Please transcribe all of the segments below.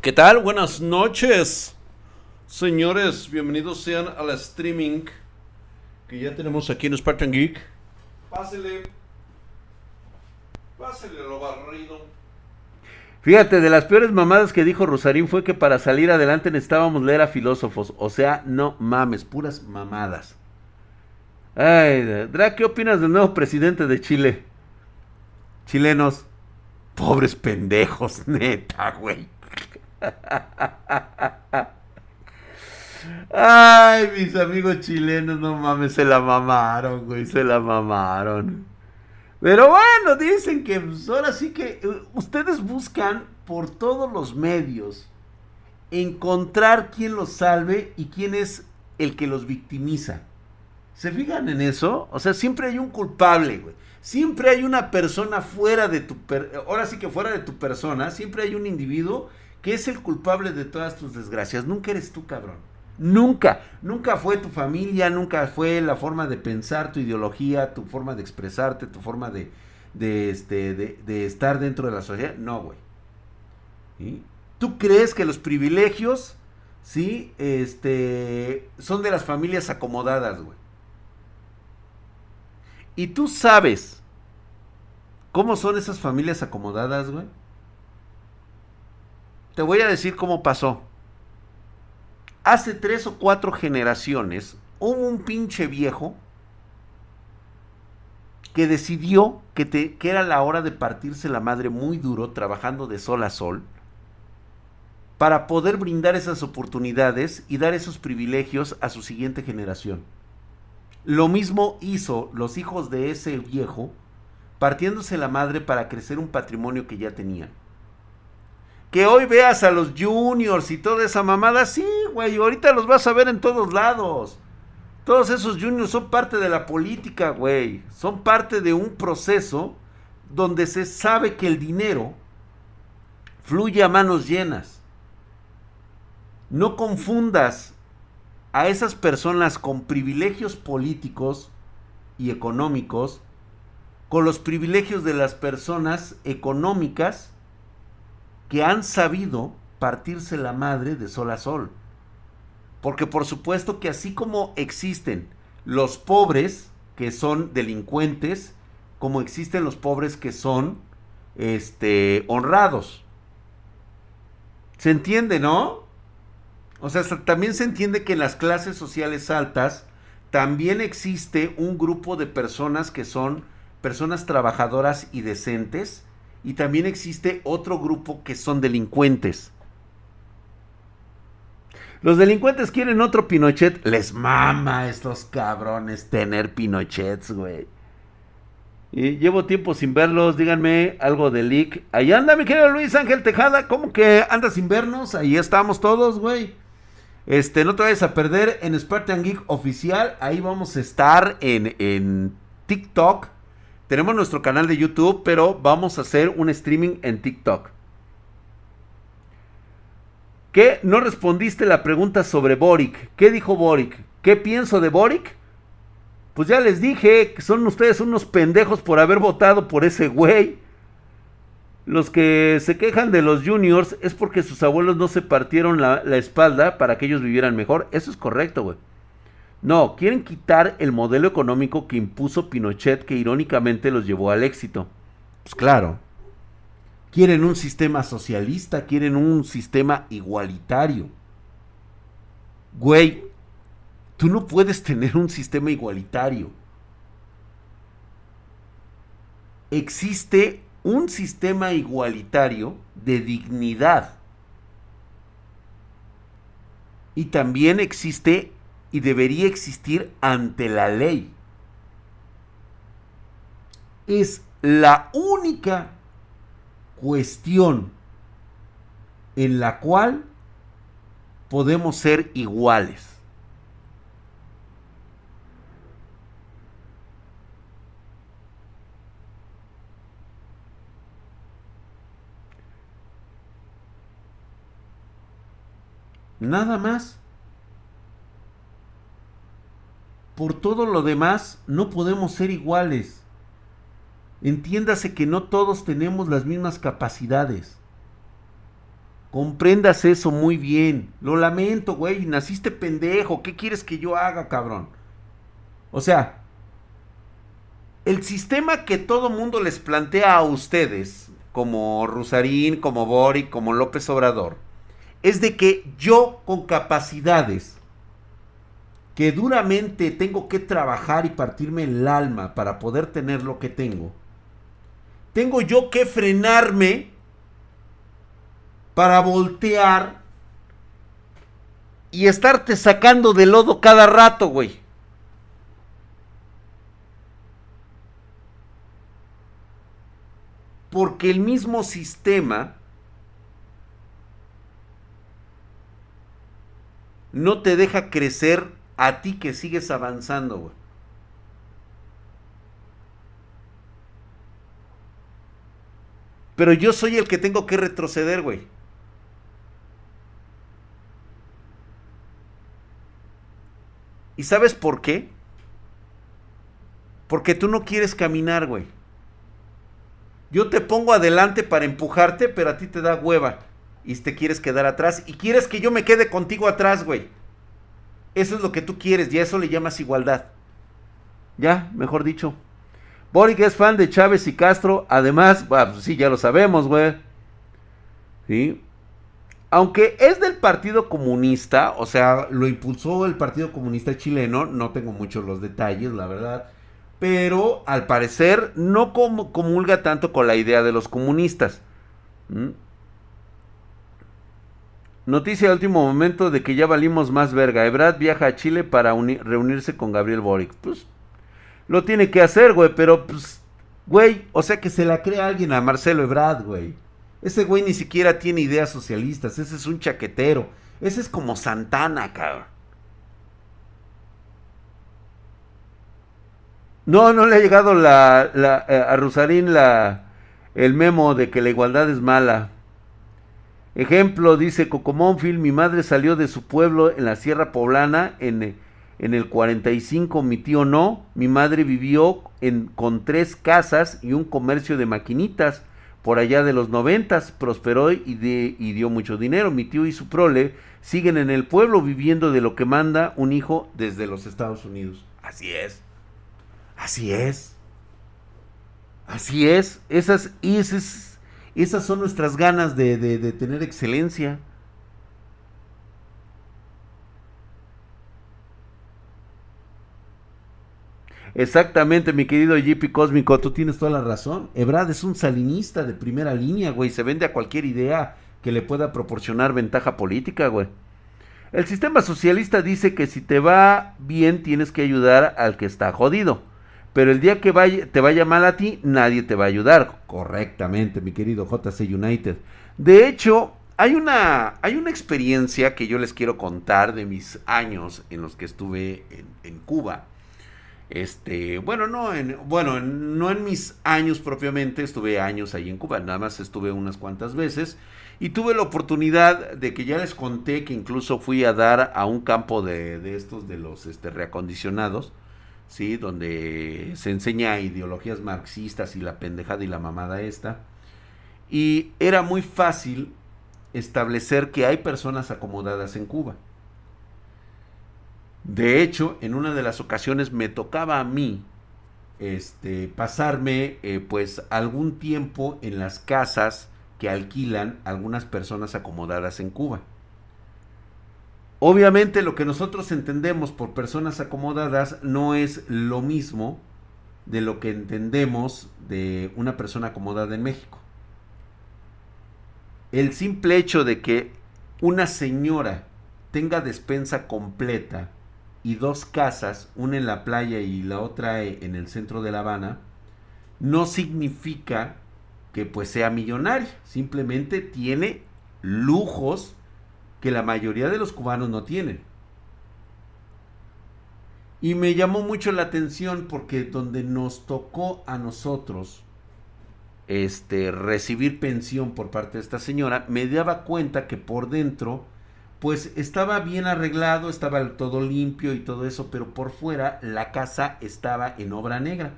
¿Qué tal? Buenas noches. Señores, bienvenidos sean al streaming que ya tenemos aquí en Spartan Geek. Pásele. Pásele lo barrido. Fíjate, de las peores mamadas que dijo Rosarín fue que para salir adelante necesitábamos leer a filósofos. O sea, no mames, puras mamadas. Ay, Dra, ¿qué opinas del nuevo presidente de Chile? Chilenos, pobres pendejos, neta, güey. Ay, mis amigos chilenos, no mames, se la mamaron, güey, se la mamaron. Pero bueno, dicen que pues, ahora sí que uh, ustedes buscan por todos los medios encontrar quién los salve y quién es el que los victimiza. ¿Se fijan en eso? O sea, siempre hay un culpable, güey. Siempre hay una persona fuera de tu... Ahora sí que fuera de tu persona, siempre hay un individuo que es el culpable de todas tus desgracias. Nunca eres tú, cabrón. Nunca, nunca fue tu familia, nunca fue la forma de pensar, tu ideología, tu forma de expresarte, tu forma de, de, este, de, estar dentro de la sociedad. No, güey. ¿Tú crees que los privilegios, sí, este, son de las familias acomodadas, güey? Y tú sabes cómo son esas familias acomodadas, güey. Te voy a decir cómo pasó. Hace tres o cuatro generaciones hubo un pinche viejo que decidió que, te, que era la hora de partirse la madre muy duro trabajando de sol a sol para poder brindar esas oportunidades y dar esos privilegios a su siguiente generación. Lo mismo hizo los hijos de ese viejo partiéndose la madre para crecer un patrimonio que ya tenían. Que hoy veas a los juniors y toda esa mamada, sí, güey, ahorita los vas a ver en todos lados. Todos esos juniors son parte de la política, güey. Son parte de un proceso donde se sabe que el dinero fluye a manos llenas. No confundas a esas personas con privilegios políticos y económicos con los privilegios de las personas económicas que han sabido partirse la madre de sol a sol. Porque por supuesto que así como existen los pobres que son delincuentes, como existen los pobres que son este honrados. ¿Se entiende, no? O sea, también se entiende que en las clases sociales altas también existe un grupo de personas que son personas trabajadoras y decentes y también existe otro grupo que son delincuentes. Los delincuentes quieren otro Pinochet. Les mama a estos cabrones tener Pinochets, güey. Y llevo tiempo sin verlos. Díganme algo de leak. Ahí anda, mi querido Luis Ángel Tejada. ¿Cómo que anda sin vernos? Ahí estamos todos, güey. Este, no te vayas a perder en Spartan Geek oficial. Ahí vamos a estar en, en TikTok tenemos nuestro canal de YouTube, pero vamos a hacer un streaming en TikTok. ¿Qué? No respondiste la pregunta sobre Boric. ¿Qué dijo Boric? ¿Qué pienso de Boric? Pues ya les dije que son ustedes unos pendejos por haber votado por ese güey. Los que se quejan de los juniors es porque sus abuelos no se partieron la, la espalda para que ellos vivieran mejor. Eso es correcto, güey. No, quieren quitar el modelo económico que impuso Pinochet que irónicamente los llevó al éxito. Pues claro. Quieren un sistema socialista, quieren un sistema igualitario. Güey, tú no puedes tener un sistema igualitario. Existe un sistema igualitario de dignidad. Y también existe y debería existir ante la ley. Es la única cuestión en la cual podemos ser iguales. Nada más. Por todo lo demás, no podemos ser iguales. Entiéndase que no todos tenemos las mismas capacidades. Comprendas eso muy bien. Lo lamento, güey. Naciste pendejo. ¿Qué quieres que yo haga, cabrón? O sea, el sistema que todo mundo les plantea a ustedes, como Rusarín, como Boric, como López Obrador, es de que yo con capacidades que duramente tengo que trabajar y partirme el alma para poder tener lo que tengo, tengo yo que frenarme para voltear y estarte sacando de lodo cada rato, güey. Porque el mismo sistema no te deja crecer a ti que sigues avanzando, güey. Pero yo soy el que tengo que retroceder, güey. ¿Y sabes por qué? Porque tú no quieres caminar, güey. Yo te pongo adelante para empujarte, pero a ti te da hueva. Y te quieres quedar atrás. Y quieres que yo me quede contigo atrás, güey. Eso es lo que tú quieres y a eso le llamas igualdad. Ya, mejor dicho. Boric es fan de Chávez y Castro. Además, pues sí, ya lo sabemos, güey. ¿Sí? aunque es del Partido Comunista, o sea, lo impulsó el Partido Comunista chileno, no tengo muchos los detalles, la verdad, pero al parecer no comulga tanto con la idea de los comunistas. Noticia de último momento de que ya valimos más verga. Ebrad viaja a Chile para reunirse con Gabriel Boric. Pues lo tiene que hacer, güey, pero pues, güey, o sea que se la crea alguien a Marcelo Ebrad, güey. Ese güey ni siquiera tiene ideas socialistas. Ese es un chaquetero. Ese es como Santana, cabrón. No, no le ha llegado la, la eh, a Rusarín la, el memo de que la igualdad es mala. Ejemplo, dice Cocomónfil, mi madre salió de su pueblo en la Sierra Poblana en, en el 45, mi tío no. Mi madre vivió en, con tres casas y un comercio de maquinitas por allá de los noventas, prosperó y, y dio mucho dinero. Mi tío y su prole siguen en el pueblo viviendo de lo que manda un hijo desde los Estados Unidos. Así es. Así es. Así es. Esas, esas, esas son nuestras ganas de, de tener excelencia. Exactamente, mi querido JP Cósmico, tú tienes toda la razón. Ebrad es un salinista de primera línea, güey. Se vende a cualquier idea que le pueda proporcionar ventaja política, güey. El sistema socialista dice que si te va bien tienes que ayudar al que está jodido. Pero el día que te vaya mal a ti, nadie te va a ayudar. Correctamente, mi querido JC United. De hecho, hay una, hay una experiencia que yo les quiero contar de mis años en los que estuve en, en Cuba. Este, bueno, no en, bueno, no en mis años propiamente, estuve años ahí en Cuba, nada más estuve unas cuantas veces y tuve la oportunidad de que ya les conté que incluso fui a dar a un campo de, de estos de los este, reacondicionados, ¿sí? Donde se enseña ideologías marxistas y la pendejada y la mamada esta. Y era muy fácil establecer que hay personas acomodadas en Cuba. De hecho, en una de las ocasiones me tocaba a mí este, pasarme eh, pues algún tiempo en las casas que alquilan algunas personas acomodadas en Cuba. Obviamente lo que nosotros entendemos por personas acomodadas no es lo mismo de lo que entendemos de una persona acomodada en México. El simple hecho de que una señora tenga despensa completa y dos casas, una en la playa y la otra en el centro de La Habana, no significa que pues sea millonaria, simplemente tiene lujos que la mayoría de los cubanos no tienen. Y me llamó mucho la atención porque donde nos tocó a nosotros este recibir pensión por parte de esta señora, me daba cuenta que por dentro pues estaba bien arreglado, estaba todo limpio y todo eso, pero por fuera la casa estaba en obra negra.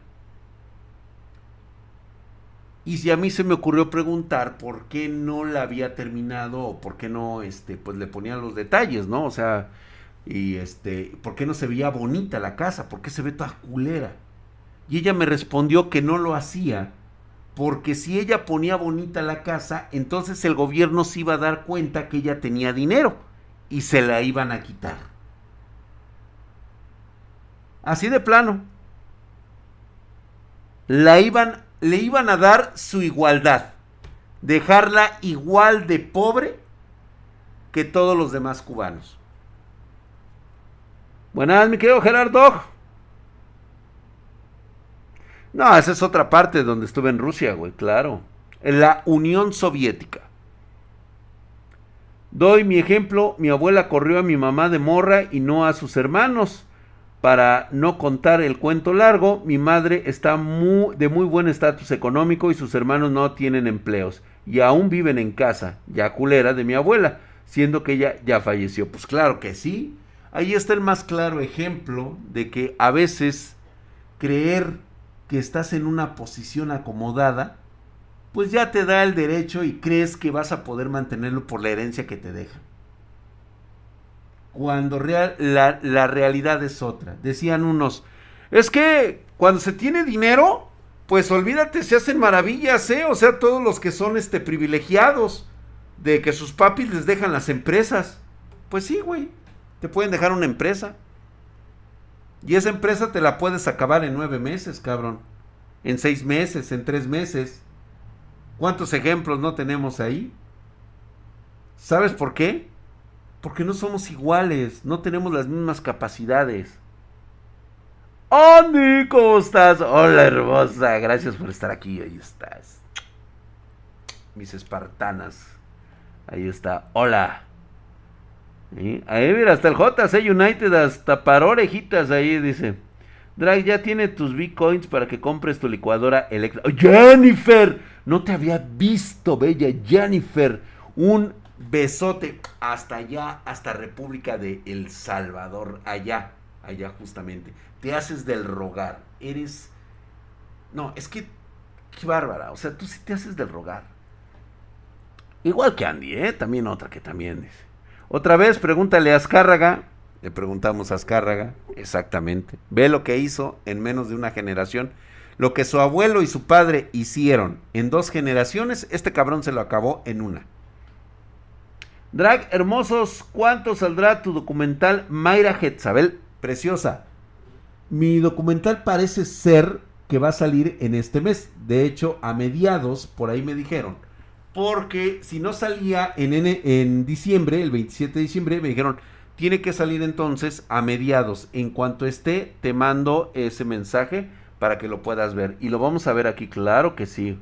Y si a mí se me ocurrió preguntar por qué no la había terminado o por qué no, este, pues le ponía los detalles, ¿no? O sea, y este, ¿por qué no se veía bonita la casa? ¿Por qué se ve toda culera? Y ella me respondió que no lo hacía porque si ella ponía bonita la casa, entonces el gobierno se iba a dar cuenta que ella tenía dinero y se la iban a quitar. Así de plano. La iban le iban a dar su igualdad. Dejarla igual de pobre que todos los demás cubanos. Buenas, mi querido Gerardo. No, esa es otra parte donde estuve en Rusia, güey, claro. En la Unión Soviética. Doy mi ejemplo, mi abuela corrió a mi mamá de morra y no a sus hermanos. Para no contar el cuento largo, mi madre está de muy buen estatus económico y sus hermanos no tienen empleos y aún viven en casa, ya culera de mi abuela, siendo que ella ya falleció. Pues claro que sí. Ahí está el más claro ejemplo de que a veces creer que estás en una posición acomodada, pues ya te da el derecho y crees que vas a poder mantenerlo por la herencia que te deja cuando real, la, la, realidad es otra. Decían unos, es que cuando se tiene dinero, pues olvídate, se hacen maravillas, ¿eh? O sea, todos los que son este, privilegiados de que sus papis les dejan las empresas. Pues sí, güey, te pueden dejar una empresa. Y esa empresa te la puedes acabar en nueve meses, cabrón. En seis meses, en tres meses. ¿Cuántos ejemplos no tenemos ahí? ¿Sabes por qué? Porque no somos iguales, no tenemos las mismas capacidades. Andy, ¿cómo estás? Hola, hermosa. Gracias por estar aquí. Ahí estás. Mis espartanas. Ahí está. Hola. Ahí mira, hasta el JC United, hasta para orejitas ahí dice. Drag, ya tiene tus bitcoins para que compres tu licuadora eléctrica. Jennifer, no te había visto, bella Jennifer. Un besote hasta allá, hasta República de El Salvador, allá, allá justamente. Te haces del rogar, eres... No, es que... Qué bárbara, o sea, tú sí te haces del rogar. Igual que Andy, ¿eh? También otra que también dice. Otra vez, pregúntale a Azcárraga. Le preguntamos a Azcárraga, exactamente. Ve lo que hizo en menos de una generación. Lo que su abuelo y su padre hicieron en dos generaciones, este cabrón se lo acabó en una. Drag hermosos, ¿cuánto saldrá tu documental Mayra Hetzabel? Preciosa. Mi documental parece ser que va a salir en este mes. De hecho, a mediados, por ahí me dijeron. Porque si no salía en, en diciembre, el 27 de diciembre, me dijeron, tiene que salir entonces a mediados. En cuanto esté, te mando ese mensaje para que lo puedas ver. Y lo vamos a ver aquí, claro que sí.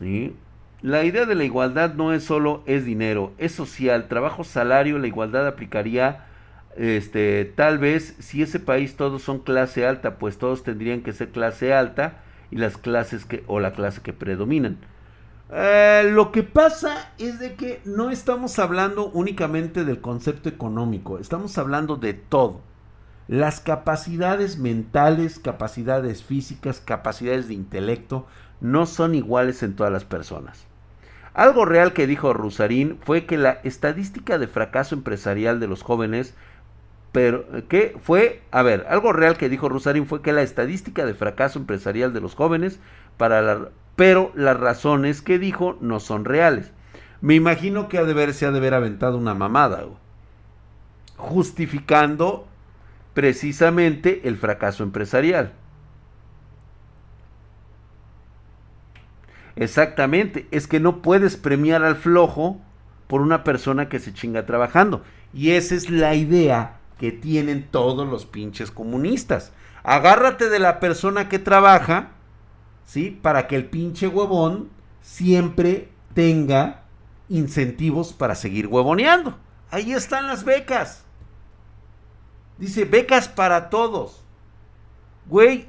¿Sí? La idea de la igualdad no es solo es dinero, es social, trabajo, salario, la igualdad aplicaría este tal vez si ese país todos son clase alta, pues todos tendrían que ser clase alta y las clases que o la clase que predominan. Eh, lo que pasa es de que no estamos hablando únicamente del concepto económico, estamos hablando de todo. Las capacidades mentales, capacidades físicas, capacidades de intelecto no son iguales en todas las personas. Algo real que dijo Rusarín fue que la estadística de fracaso empresarial de los jóvenes, pero que fue, a ver, algo real que dijo Rusarín fue que la estadística de fracaso empresarial de los jóvenes, para la, pero las razones que dijo no son reales. Me imagino que ha de haber, se ha de haber aventado una mamada, justificando precisamente el fracaso empresarial. Exactamente, es que no puedes premiar al flojo por una persona que se chinga trabajando. Y esa es la idea que tienen todos los pinches comunistas. Agárrate de la persona que trabaja, ¿sí? Para que el pinche huevón siempre tenga incentivos para seguir huevoneando. Ahí están las becas. Dice, becas para todos. Güey,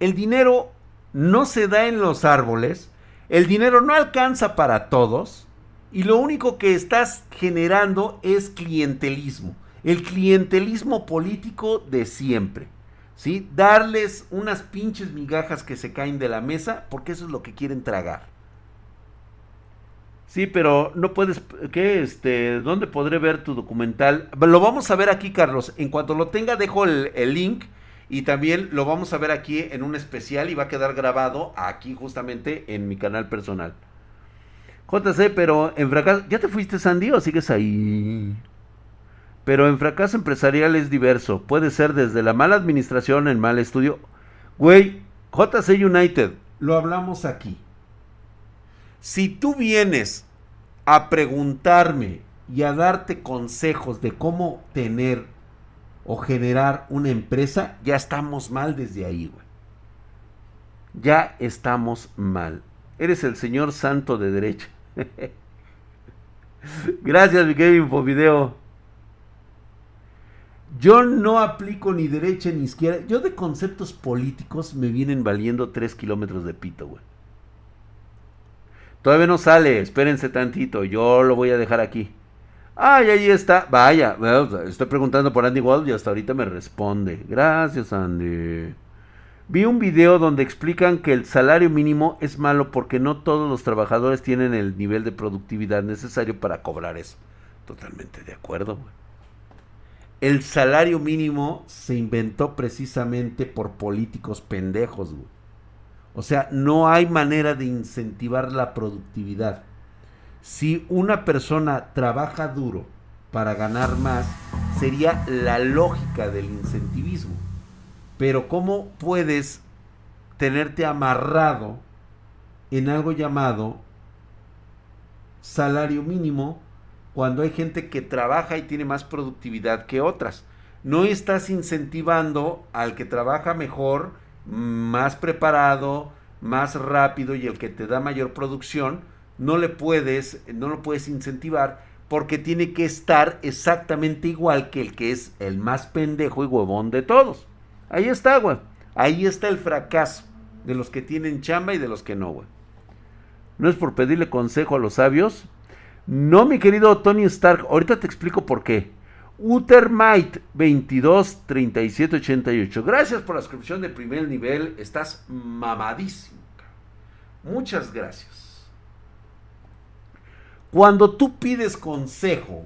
el dinero no se da en los árboles, el dinero no alcanza para todos y lo único que estás generando es clientelismo. El clientelismo político de siempre. ¿Sí? Darles unas pinches migajas que se caen de la mesa porque eso es lo que quieren tragar. Sí, pero no puedes, ¿qué? Este, ¿dónde podré ver tu documental? Lo vamos a ver aquí, Carlos. En cuanto lo tenga, dejo el, el link y también lo vamos a ver aquí en un especial y va a quedar grabado aquí justamente en mi canal personal. JC, pero en fracaso, ¿ya te fuiste Sandy o sigues ahí? Pero en fracaso empresarial es diverso. Puede ser desde la mala administración, el mal estudio. Güey, JC United, lo hablamos aquí. Si tú vienes a preguntarme y a darte consejos de cómo tener o generar una empresa, ya estamos mal desde ahí, güey. Ya estamos mal. Eres el señor santo de derecha. Gracias, mi querido video. Yo no aplico ni derecha ni izquierda. Yo de conceptos políticos me vienen valiendo 3 kilómetros de pito, güey. Todavía no sale, espérense tantito, yo lo voy a dejar aquí. Ay, ahí está. Vaya, estoy preguntando por Andy Wolf y hasta ahorita me responde. Gracias, Andy. Vi un video donde explican que el salario mínimo es malo porque no todos los trabajadores tienen el nivel de productividad necesario para cobrar eso. Totalmente de acuerdo. El salario mínimo se inventó precisamente por políticos pendejos, güey. O sea, no hay manera de incentivar la productividad. Si una persona trabaja duro para ganar más, sería la lógica del incentivismo. Pero ¿cómo puedes tenerte amarrado en algo llamado salario mínimo cuando hay gente que trabaja y tiene más productividad que otras? No estás incentivando al que trabaja mejor más preparado, más rápido y el que te da mayor producción, no le puedes, no lo puedes incentivar porque tiene que estar exactamente igual que el que es el más pendejo y huevón de todos. Ahí está, güey. Ahí está el fracaso de los que tienen chamba y de los que no, güey. No es por pedirle consejo a los sabios. No, mi querido Tony Stark, ahorita te explico por qué. Utermite 22 37 88. Gracias por la suscripción de primer nivel. Estás mamadísimo. Muchas gracias. Cuando tú pides consejo,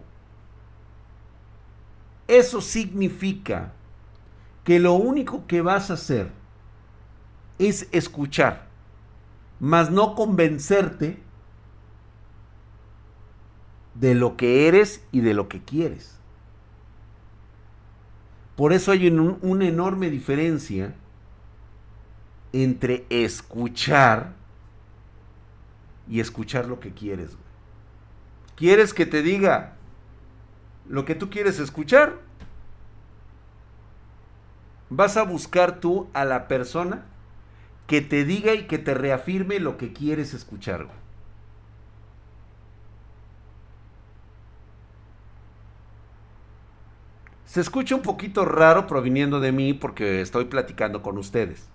eso significa que lo único que vas a hacer es escuchar, mas no convencerte de lo que eres y de lo que quieres. Por eso hay una enorme diferencia entre escuchar y escuchar lo que quieres. ¿Quieres que te diga lo que tú quieres escuchar? Vas a buscar tú a la persona que te diga y que te reafirme lo que quieres escuchar. Se escucha un poquito raro proviniendo de mí porque estoy platicando con ustedes.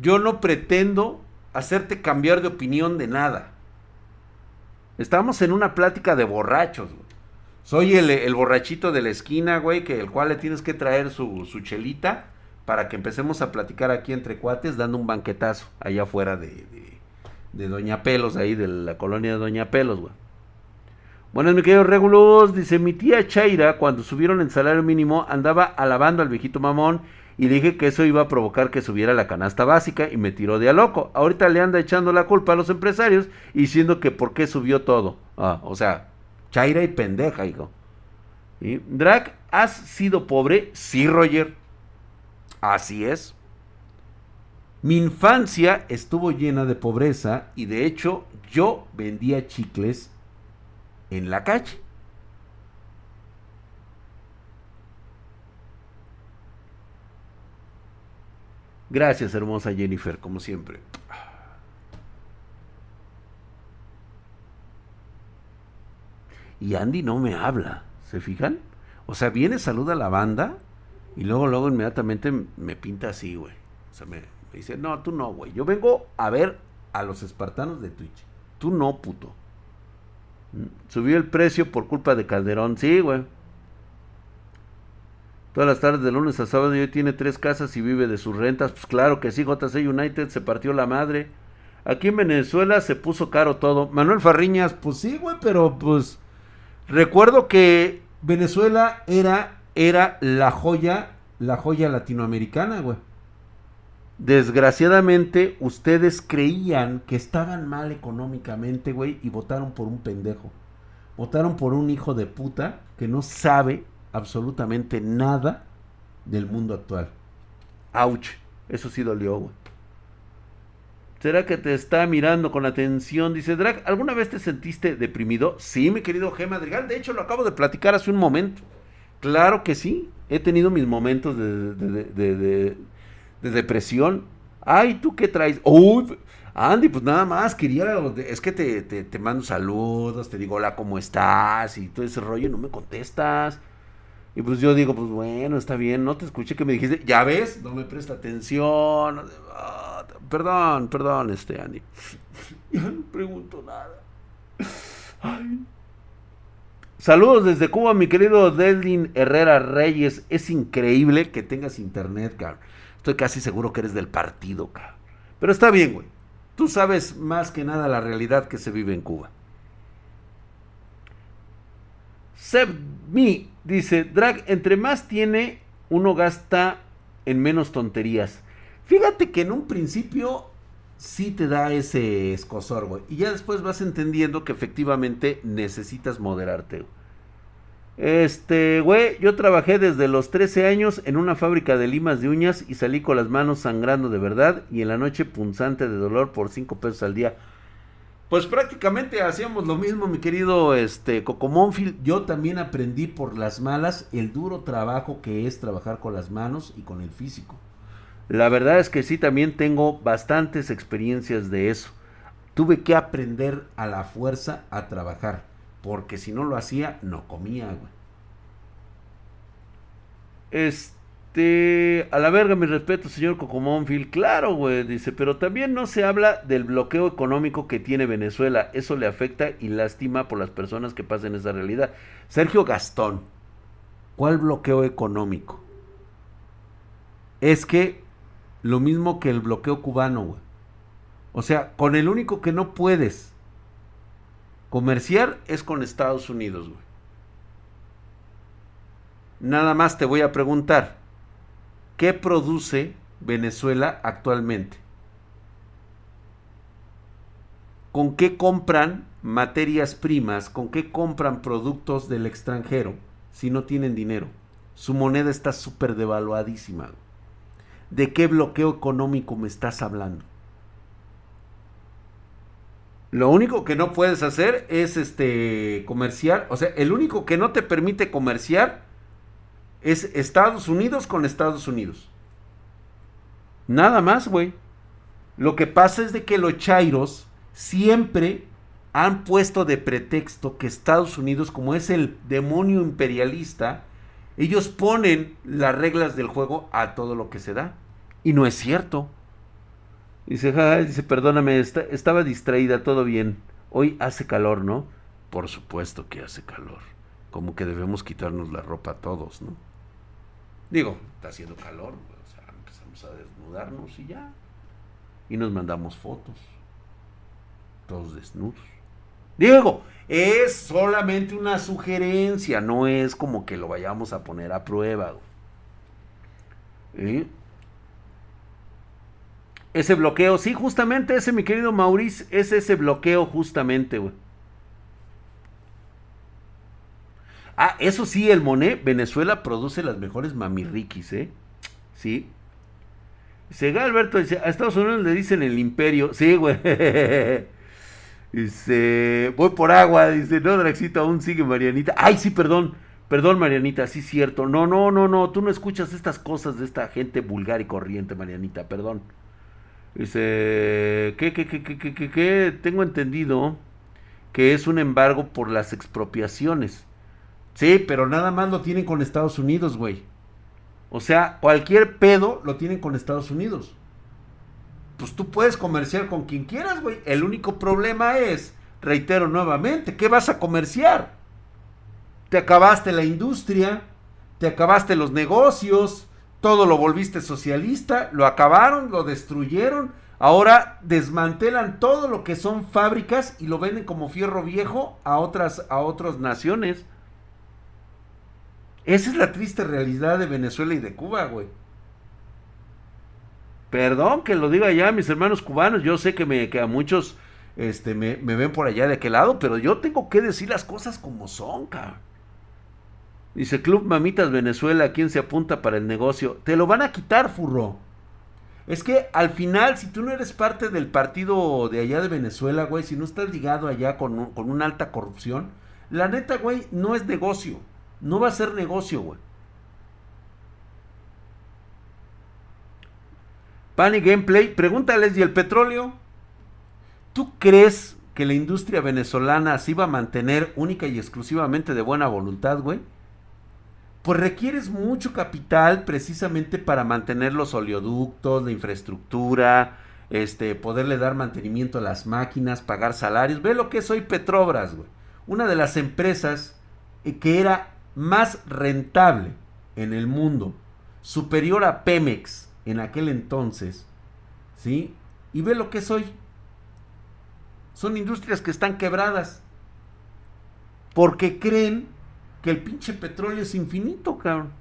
Yo no pretendo hacerte cambiar de opinión de nada. Estamos en una plática de borrachos. Soy el, borrachito de la esquina, güey, que el cual le tienes que traer su, chelita para que empecemos a platicar aquí entre cuates dando un banquetazo allá afuera de, de, de Doña Pelos, ahí de la colonia de Doña Pelos, güey. Bueno, mi querido Regulus, dice, mi tía Chaira, cuando subieron el salario mínimo, andaba alabando al viejito mamón y dije que eso iba a provocar que subiera la canasta básica y me tiró de a loco. Ahorita le anda echando la culpa a los empresarios diciendo que por qué subió todo. Ah, o sea, Chaira y pendeja, hijo. ¿Y? Drag, ¿has sido pobre? Sí, Roger. Así es. Mi infancia estuvo llena de pobreza y de hecho yo vendía chicles en la calle. Gracias, hermosa Jennifer, como siempre. Y Andy no me habla, ¿se fijan? O sea, viene, saluda a la banda y luego, luego inmediatamente me pinta así, güey. O sea, me, me dice, no, tú no, güey. Yo vengo a ver a los espartanos de Twitch. Tú no, puto. Subió el precio por culpa de Calderón. Sí, güey. Todas las tardes de lunes a sábado y hoy tiene tres casas y vive de sus rentas. Pues claro que sí, JC United se partió la madre. Aquí en Venezuela se puso caro todo. Manuel Farriñas, pues sí, güey, pero pues recuerdo que Venezuela era, era la joya, la joya latinoamericana, güey. Desgraciadamente, ustedes creían que estaban mal económicamente, güey, y votaron por un pendejo. Votaron por un hijo de puta que no sabe absolutamente nada del mundo actual. Ouch, eso sí dolió, güey. ¿Será que te está mirando con atención? Dice Drag, ¿alguna vez te sentiste deprimido? Sí, mi querido G. Madrigal. De hecho, lo acabo de platicar hace un momento. Claro que sí. He tenido mis momentos de, depresión. Ay, ¿tú qué traes? Uy, Andy, pues nada más, quería, es que te, te, mando saludos, te digo hola, ¿cómo estás? Y todo ese rollo, no me contestas. Y pues yo digo, pues bueno, está bien, no te escuché que me dijiste, ya ves, no me presta atención. Perdón, perdón, este Andy. Ya no pregunto nada. Saludos desde Cuba, mi querido Delvin Herrera Reyes. Es increíble que tengas internet, cabrón. Estoy casi seguro que eres del partido, cabrón. Pero está bien, güey. Tú sabes más que nada la realidad que se vive en Cuba. Seb Me dice, Drag, entre más tiene, uno gasta en menos tonterías. Fíjate que en un principio sí te da ese escosor, güey. Y ya después vas entendiendo que efectivamente necesitas moderarte. Este, güey, yo trabajé desde los 13 años en una fábrica de limas de uñas y salí con las manos sangrando de verdad y en la noche punzante de dolor por 5 pesos al día. Pues prácticamente hacíamos lo mismo, mi querido este Monfield. Yo también aprendí por las malas el duro trabajo que es trabajar con las manos y con el físico. La verdad es que sí, también tengo bastantes experiencias de eso. Tuve que aprender a la fuerza a trabajar, porque si no lo hacía, no comía, güey. Este, a la verga, mi respeto, señor Cocomónfil. Claro, güey, dice, pero también no se habla del bloqueo económico que tiene Venezuela. Eso le afecta y lastima por las personas que pasen esa realidad. Sergio Gastón, ¿cuál bloqueo económico? Es que lo mismo que el bloqueo cubano, güey. O sea, con el único que no puedes comerciar es con Estados Unidos, güey. Nada más te voy a preguntar, ¿qué produce Venezuela actualmente? ¿Con qué compran materias primas? ¿Con qué compran productos del extranjero si no tienen dinero? Su moneda está súper devaluadísima. ¿De qué bloqueo económico me estás hablando? Lo único que no puedes hacer es este comerciar, o sea, el único que no te permite comerciar es Estados Unidos con Estados Unidos. Nada más, güey. Lo que pasa es de que los chairos siempre han puesto de pretexto que Estados Unidos, como es el demonio imperialista, ellos ponen las reglas del juego a todo lo que se da. Y no es cierto. Dice, dice, perdóname, estaba distraída, todo bien. Hoy hace calor, ¿no? Por supuesto que hace calor. Como que debemos quitarnos la ropa todos, ¿no? Digo, está haciendo calor, o sea, empezamos a desnudarnos y ya. Y nos mandamos fotos. Todos desnudos. Diego, es solamente una sugerencia, no es como que lo vayamos a poner a prueba. ¿Eh? Ese bloqueo, sí, justamente ese, mi querido Maurice, es ese bloqueo justamente, güey. Ah, eso sí, el Monet, Venezuela produce las mejores mamirriquis, ¿eh? Sí. Dice, Alberto dice, a Estados Unidos le dicen el imperio. Sí, güey. Dice, voy por agua. Dice, no, Draxito, aún sigue Marianita. Ay, sí, perdón. Perdón, Marianita, sí, cierto. No, no, no, no. Tú no escuchas estas cosas de esta gente vulgar y corriente, Marianita. Perdón. Dice, ¿qué, qué, qué, qué, qué, qué, Tengo entendido que es un embargo por las expropiaciones. Sí, pero nada más lo tienen con Estados Unidos, güey. O sea, cualquier pedo lo tienen con Estados Unidos. Pues tú puedes comerciar con quien quieras, güey. El único problema es, reitero nuevamente, ¿qué vas a comerciar? Te acabaste la industria, te acabaste los negocios, todo lo volviste socialista, lo acabaron, lo destruyeron, ahora desmantelan todo lo que son fábricas y lo venden como fierro viejo a otras, a otras naciones. Esa es la triste realidad de Venezuela y de Cuba, güey. Perdón que lo diga ya, mis hermanos cubanos. Yo sé que, me, que a muchos este, me, ven por allá de aquel lado, pero yo tengo que decir las cosas como son, cabrón. Dice Club Mamitas Venezuela, ¿quién se apunta para el negocio? Te lo van a quitar, furro. Es que al final, si tú no eres parte del partido de allá de Venezuela, güey, si no estás ligado allá con, con una alta corrupción, la neta, güey, no es negocio. No va a ser negocio, güey. Pani Gameplay, pregúntales, ¿y el petróleo? ¿Tú crees que la industria venezolana se iba a mantener única y exclusivamente de buena voluntad, güey? Pues requieres mucho capital precisamente para mantener los oleoductos, la infraestructura, este, poderle dar mantenimiento a las máquinas, pagar salarios. Ve lo que es hoy Petrobras, güey. Una de las empresas eh, que era más rentable en el mundo, superior a Pemex en aquel entonces, ¿sí? Y ve lo que es hoy. Son industrias que están quebradas. Porque creen que el pinche petróleo es infinito, cabrón.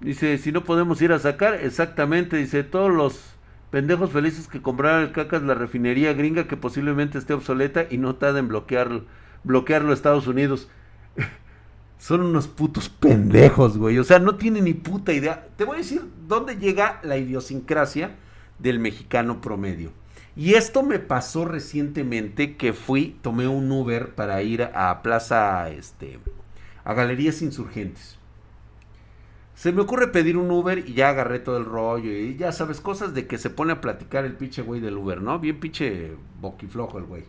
Dice, si no podemos ir a sacar, exactamente, dice, todos los Pendejos felices que compraron el cacas la refinería gringa que posiblemente esté obsoleta y no tarda en bloquearlo, bloquearlo a Estados Unidos. Son unos putos pendejos, güey. O sea, no tienen ni puta idea. Te voy a decir dónde llega la idiosincrasia del mexicano promedio. Y esto me pasó recientemente que fui, tomé un Uber para ir a Plaza, este, a Galerías Insurgentes. Se me ocurre pedir un Uber y ya agarré todo el rollo. Y ya sabes, cosas de que se pone a platicar el pinche güey del Uber, ¿no? Bien pinche boquiflojo el güey.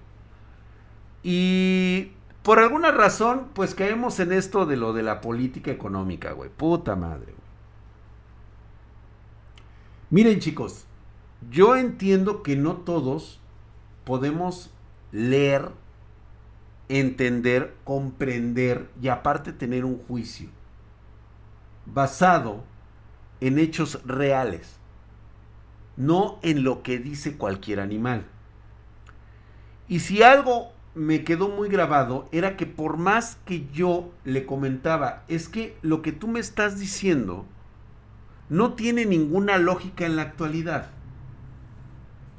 Y por alguna razón, pues caemos en esto de lo de la política económica, güey. Puta madre, güey. Miren, chicos, yo entiendo que no todos podemos leer, entender, comprender y aparte tener un juicio basado en hechos reales, no en lo que dice cualquier animal. Y si algo me quedó muy grabado era que por más que yo le comentaba, es que lo que tú me estás diciendo no tiene ninguna lógica en la actualidad.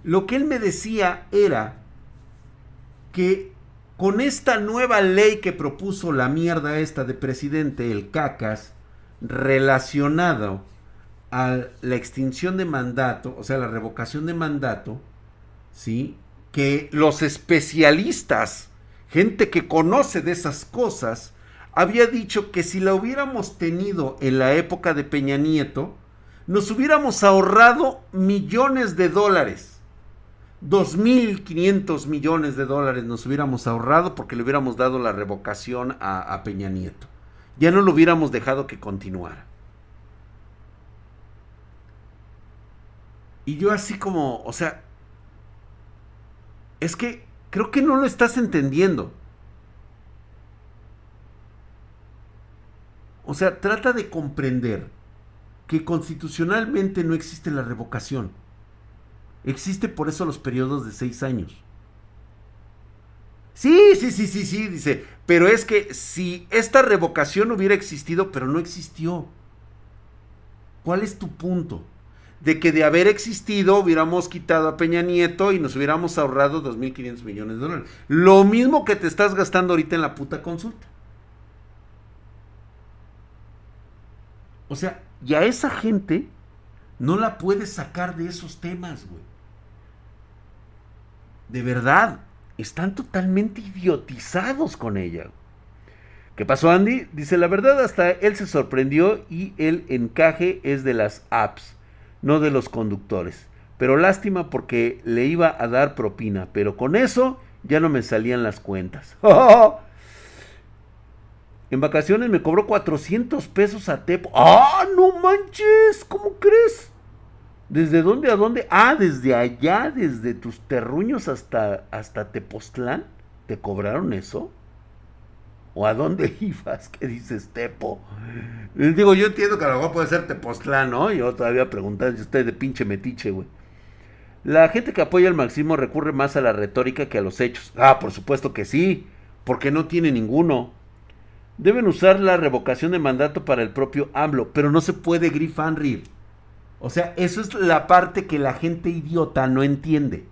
Lo que él me decía era que con esta nueva ley que propuso la mierda esta de presidente, el cacas, relacionado a la extinción de mandato, o sea, la revocación de mandato, ¿sí? Que los especialistas, gente que conoce de esas cosas, había dicho que si la hubiéramos tenido en la época de Peña Nieto, nos hubiéramos ahorrado millones de dólares. 2.500 millones de dólares nos hubiéramos ahorrado porque le hubiéramos dado la revocación a, a Peña Nieto ya no lo hubiéramos dejado que continuara. Y yo así como, o sea, es que creo que no lo estás entendiendo. O sea, trata de comprender que constitucionalmente no existe la revocación. Existe por eso los periodos de seis años. Sí, sí, sí, sí, sí, dice. Pero es que si esta revocación hubiera existido, pero no existió. ¿Cuál es tu punto? De que de haber existido hubiéramos quitado a Peña Nieto y nos hubiéramos ahorrado 2.500 millones de dólares. Lo mismo que te estás gastando ahorita en la puta consulta. O sea, y a esa gente no la puedes sacar de esos temas, güey. De verdad están totalmente idiotizados con ella. ¿Qué pasó Andy? Dice, la verdad hasta él se sorprendió y el encaje es de las apps, no de los conductores. Pero lástima porque le iba a dar propina, pero con eso ya no me salían las cuentas. en vacaciones me cobró 400 pesos a Tepo. ¡Ah, no manches! ¿Cómo crees? ¿Desde dónde a dónde? Ah, desde allá, desde tus terruños hasta, hasta Tepoztlán. ¿Te cobraron eso? ¿O a dónde ibas? ¿Qué dices, Tepo? Digo, yo entiendo que a lo mejor puede ser Tepoztlán, ¿no? Yo todavía preguntando usted de pinche metiche, güey. La gente que apoya el marxismo recurre más a la retórica que a los hechos. Ah, por supuesto que sí, porque no tiene ninguno. Deben usar la revocación de mandato para el propio AMLO, pero no se puede grifanrir. O sea, eso es la parte que la gente idiota no entiende.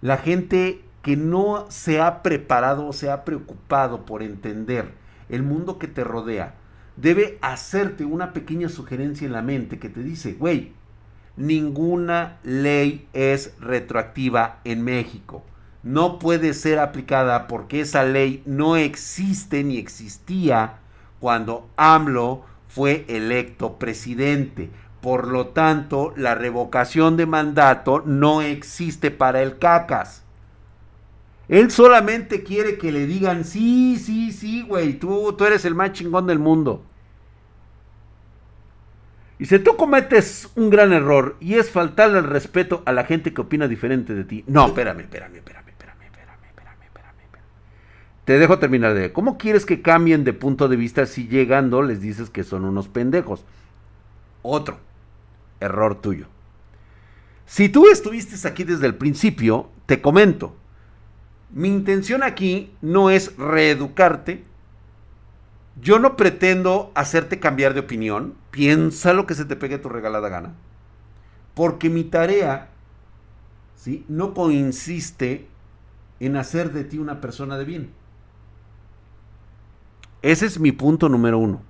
La gente que no se ha preparado o se ha preocupado por entender el mundo que te rodea, debe hacerte una pequeña sugerencia en la mente que te dice, güey, ninguna ley es retroactiva en México. No puede ser aplicada porque esa ley no existe ni existía cuando AMLO fue electo presidente. Por lo tanto, la revocación de mandato no existe para el cacas. Él solamente quiere que le digan, sí, sí, sí, güey, tú, tú eres el más chingón del mundo. Y si tú cometes un gran error y es faltarle el respeto a la gente que opina diferente de ti. No, espérame, espérame, espérame, espérame, espérame, espérame, espérame. espérame. Te dejo terminar de... ¿Cómo quieres que cambien de punto de vista si llegando les dices que son unos pendejos? Otro error tuyo. Si tú estuviste aquí desde el principio, te comento. Mi intención aquí no es reeducarte. Yo no pretendo hacerte cambiar de opinión. Piensa lo que se te pegue tu regalada gana. Porque mi tarea ¿sí? no consiste en hacer de ti una persona de bien. Ese es mi punto número uno.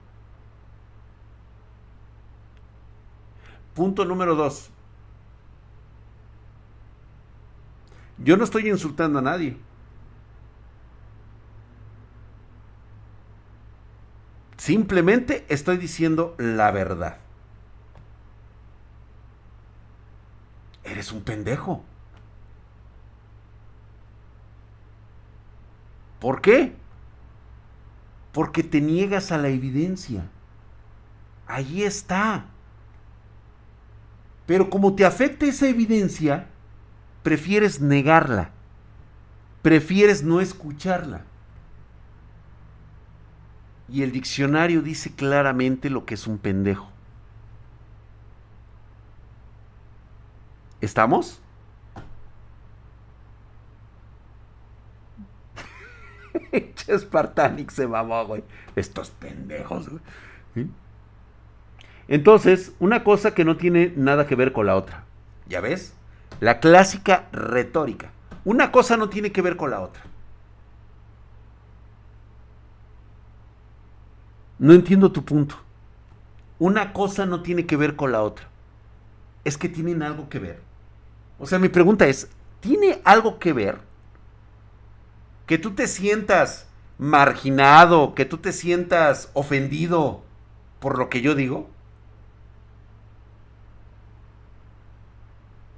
Punto número dos. Yo no estoy insultando a nadie. Simplemente estoy diciendo la verdad. Eres un pendejo. ¿Por qué? Porque te niegas a la evidencia. Ahí está. Pero como te afecta esa evidencia, prefieres negarla. Prefieres no escucharla. Y el diccionario dice claramente lo que es un pendejo. ¿Estamos? Spartanic se mamó, güey. Estos pendejos, güey. Entonces, una cosa que no tiene nada que ver con la otra. ¿Ya ves? La clásica retórica. Una cosa no tiene que ver con la otra. No entiendo tu punto. Una cosa no tiene que ver con la otra. Es que tienen algo que ver. O sea, mi pregunta es, ¿tiene algo que ver que tú te sientas marginado, que tú te sientas ofendido por lo que yo digo?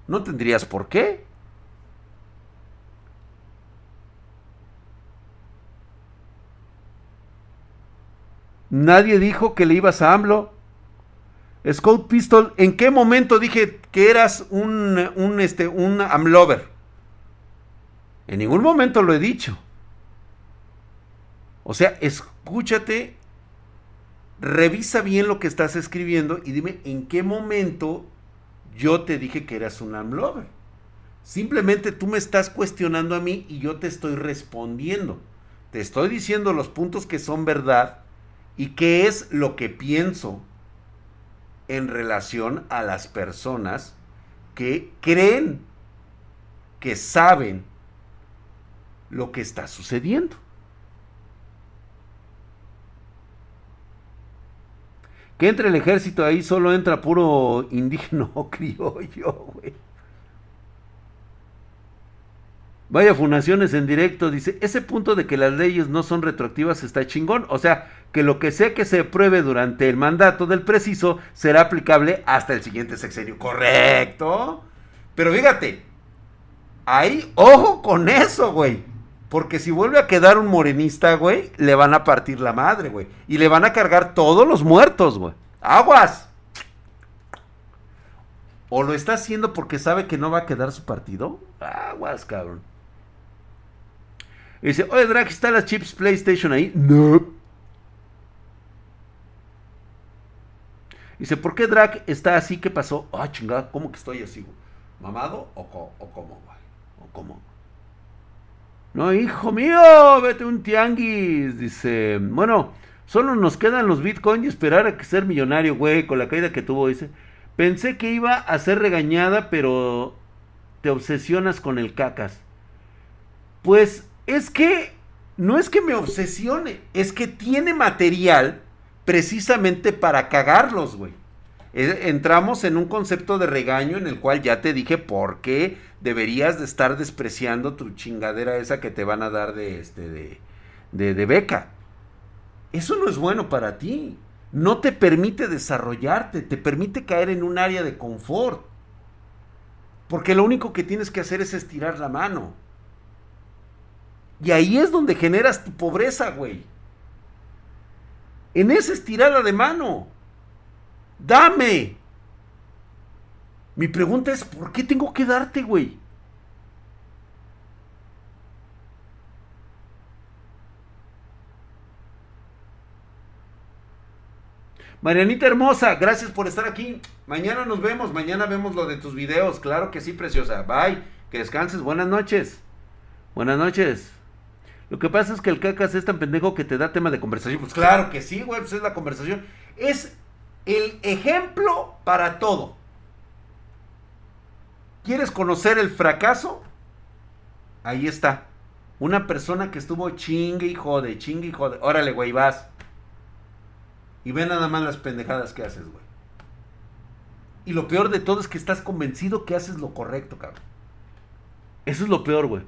No tendrías por qué. Nadie dijo que le ibas a AMLO. Scout Pistol, ¿en qué momento dije que eras un, un, este, un AMLover? En ningún momento lo he dicho. O sea, escúchate, revisa bien lo que estás escribiendo y dime en qué momento yo te dije que eras un AMLover. Simplemente tú me estás cuestionando a mí y yo te estoy respondiendo. Te estoy diciendo los puntos que son verdad y qué es lo que pienso en relación a las personas que creen que saben lo que está sucediendo. Que entre el ejército ahí solo entra puro indígena criollo, güey. Vaya fundaciones en directo, dice, ese punto de que las leyes no son retroactivas está chingón. O sea, que lo que sea que se pruebe durante el mandato del preciso será aplicable hasta el siguiente sexenio. Correcto. Pero fíjate, ahí, ojo con eso, güey. Porque si vuelve a quedar un morenista, güey, le van a partir la madre, güey. Y le van a cargar todos los muertos, güey. Aguas. ¿O lo está haciendo porque sabe que no va a quedar su partido? Aguas, cabrón. dice, oye, Drag, ¿están las chips PlayStation ahí? No. Dice, ¿por qué Drag está así? ¿Qué pasó? Ah, chingada, ¿cómo que estoy así, güey? ¿Mamado o, o cómo, güey? ¿O cómo? No, hijo mío, vete un tianguis. Dice, bueno, solo nos quedan los bitcoins y esperar a que ser millonario, güey, con la caída que tuvo, dice. Pensé que iba a ser regañada, pero te obsesionas con el cacas. Pues es que no es que me obsesione, es que tiene material precisamente para cagarlos, güey. Entramos en un concepto de regaño en el cual ya te dije por qué deberías de estar despreciando tu chingadera esa que te van a dar de este de, de, de beca. Eso no es bueno para ti. No te permite desarrollarte, te permite caer en un área de confort. Porque lo único que tienes que hacer es estirar la mano. Y ahí es donde generas tu pobreza, güey. En esa estirada de mano. Dame. Mi pregunta es, ¿por qué tengo que darte, güey? Marianita hermosa, gracias por estar aquí. Mañana nos vemos, mañana vemos lo de tus videos. Claro que sí, preciosa. Bye, que descanses. Buenas noches. Buenas noches. Lo que pasa es que el cacas es tan pendejo que te da tema de conversación. Pues claro que sí, güey, pues es la conversación. Es el ejemplo para todo. ¿Quieres conocer el fracaso? Ahí está. Una persona que estuvo chingue y jode, chingue y jode. Órale, güey, vas. Y ve nada más las pendejadas que haces, güey. Y lo peor de todo es que estás convencido que haces lo correcto, cabrón. Eso es lo peor, güey.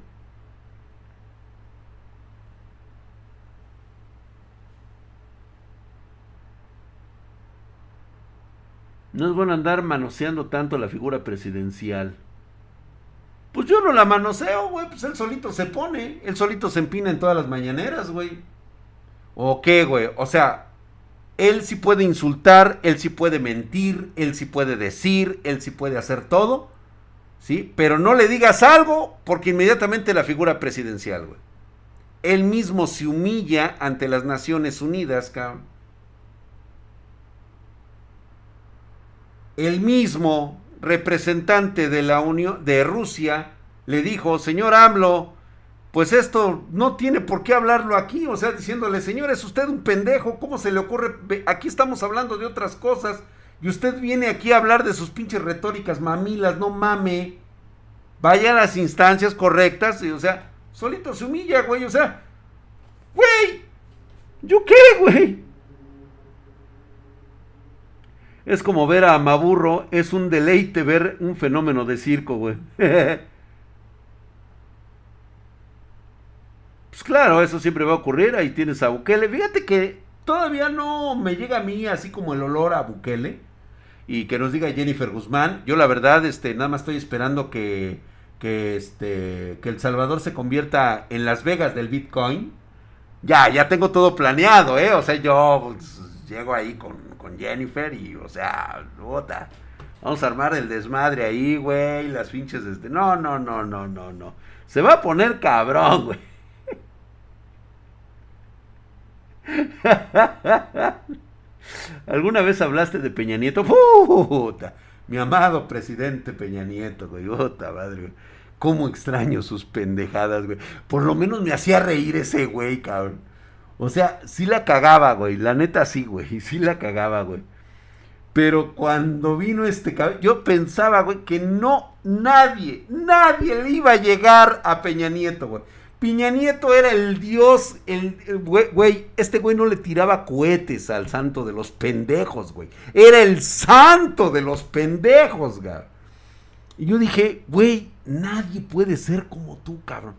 No es bueno andar manoseando tanto la figura presidencial. Pues yo no la manoseo, güey. Pues él solito se pone. Él solito se empina en todas las mañaneras, güey. ¿O qué, güey? O sea, él sí puede insultar, él sí puede mentir, él sí puede decir, él sí puede hacer todo. ¿Sí? Pero no le digas algo porque inmediatamente la figura presidencial, güey. Él mismo se humilla ante las Naciones Unidas, cabrón el mismo representante de la Unión de Rusia le dijo, señor AMLO, pues esto no tiene por qué hablarlo aquí, o sea, diciéndole, señor, es usted un pendejo, ¿cómo se le ocurre? Aquí estamos hablando de otras cosas y usted viene aquí a hablar de sus pinches retóricas mamilas, no mame. Vaya a las instancias correctas, y, o sea, solito se humilla, güey, o sea, güey, ¿yo qué, güey? Es como ver a Maburro, es un deleite ver un fenómeno de circo, güey. pues claro, eso siempre va a ocurrir, ahí tienes a Bukele. Fíjate que todavía no me llega a mí así como el olor a Bukele y que nos diga Jennifer Guzmán. Yo la verdad, este, nada más estoy esperando que, que, este, que El Salvador se convierta en Las Vegas del Bitcoin. Ya, ya tengo todo planeado, ¿eh? O sea, yo pues, llego ahí con con Jennifer y, o sea, bota. Vamos a armar el desmadre ahí, güey, las pinches, este, no, no, no, no, no, no. Se va a poner cabrón, güey. ¿Alguna vez hablaste de Peña Nieto? Puta, mi amado presidente Peña Nieto, güey, puta madre. Cómo extraño sus pendejadas, güey. Por lo menos me hacía reír ese güey, cabrón. O sea, sí la cagaba, güey. La neta sí, güey. Sí la cagaba, güey. Pero cuando vino este cabrón, yo pensaba, güey, que no, nadie, nadie le iba a llegar a Peña Nieto, güey. Peña Nieto era el dios, el, güey, este güey no le tiraba cohetes al santo de los pendejos, güey. Era el santo de los pendejos, güey. Y yo dije, güey, nadie puede ser como tú, cabrón.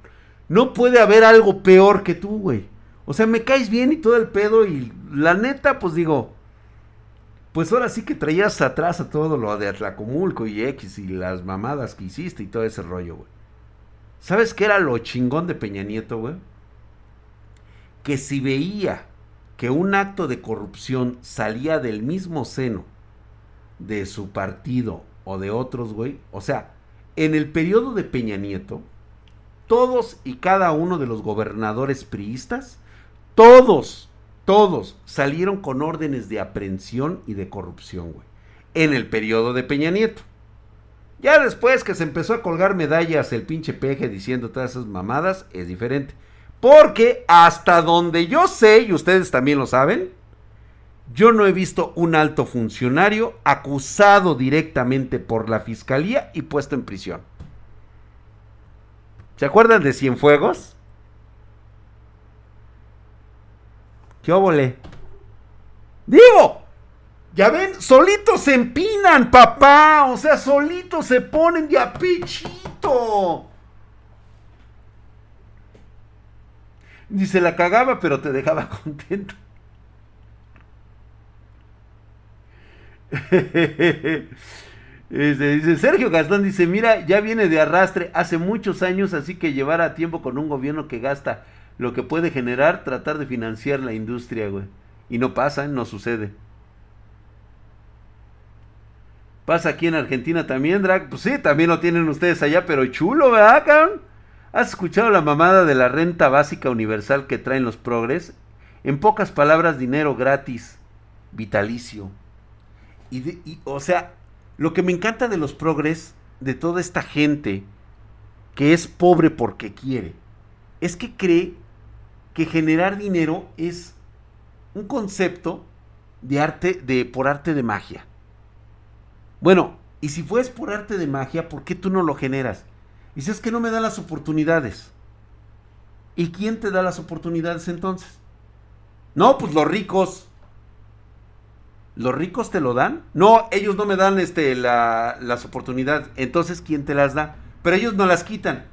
No puede haber algo peor que tú, güey. O sea, me caes bien y todo el pedo y la neta, pues digo, pues ahora sí que traías atrás a todo lo de Atlacomulco y X y las mamadas que hiciste y todo ese rollo, güey. ¿Sabes qué era lo chingón de Peña Nieto, güey? Que si veía que un acto de corrupción salía del mismo seno de su partido o de otros, güey. O sea, en el periodo de Peña Nieto, todos y cada uno de los gobernadores priistas, todos, todos salieron con órdenes de aprehensión y de corrupción, güey. En el periodo de Peña Nieto. Ya después que se empezó a colgar medallas el pinche peje diciendo todas esas mamadas, es diferente. Porque hasta donde yo sé, y ustedes también lo saben, yo no he visto un alto funcionario acusado directamente por la fiscalía y puesto en prisión. ¿Se acuerdan de Cienfuegos? ¿Qué óvole? Digo, ya ven, solitos se empinan, papá. O sea, solitos se ponen de apichito. Dice, la cagaba, pero te dejaba contento. Este, dice Sergio Gastón, dice, mira, ya viene de arrastre hace muchos años, así que llevar a tiempo con un gobierno que gasta lo que puede generar, tratar de financiar la industria, güey. Y no pasa, no sucede. Pasa aquí en Argentina también, Drag. Pues sí, también lo tienen ustedes allá, pero chulo, ¿verdad, cabrón? ¿Has escuchado la mamada de la renta básica universal que traen los progres? En pocas palabras, dinero gratis, vitalicio. Y, o sea, lo que me encanta de los progres, de toda esta gente que es pobre porque quiere, es que cree que generar dinero es un concepto de arte, de, por arte de magia. Bueno, y si fues por arte de magia, ¿por qué tú no lo generas? Y si es que no me dan las oportunidades. ¿Y quién te da las oportunidades entonces? No, pues los ricos. ¿Los ricos te lo dan? No, ellos no me dan este, las oportunidades. Entonces, ¿quién te las da? Pero ellos no las quitan.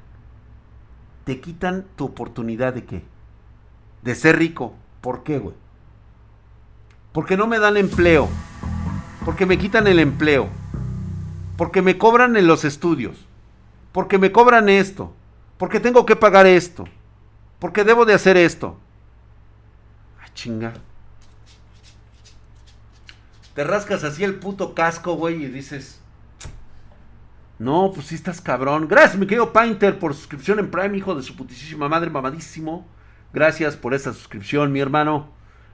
Te quitan tu oportunidad de qué? De ser rico. ¿Por qué, güey? Porque no me dan empleo. Porque me quitan el empleo. Porque me cobran en los estudios. Porque me cobran esto. Porque tengo que pagar esto. Porque debo de hacer esto. Ah, chinga. Te rascas así el puto casco, güey, y dices. No, pues sí estás cabrón. Gracias, mi querido Painter, por suscripción en Prime, hijo de su putísima madre, mamadísimo. Gracias por esa suscripción, mi hermano.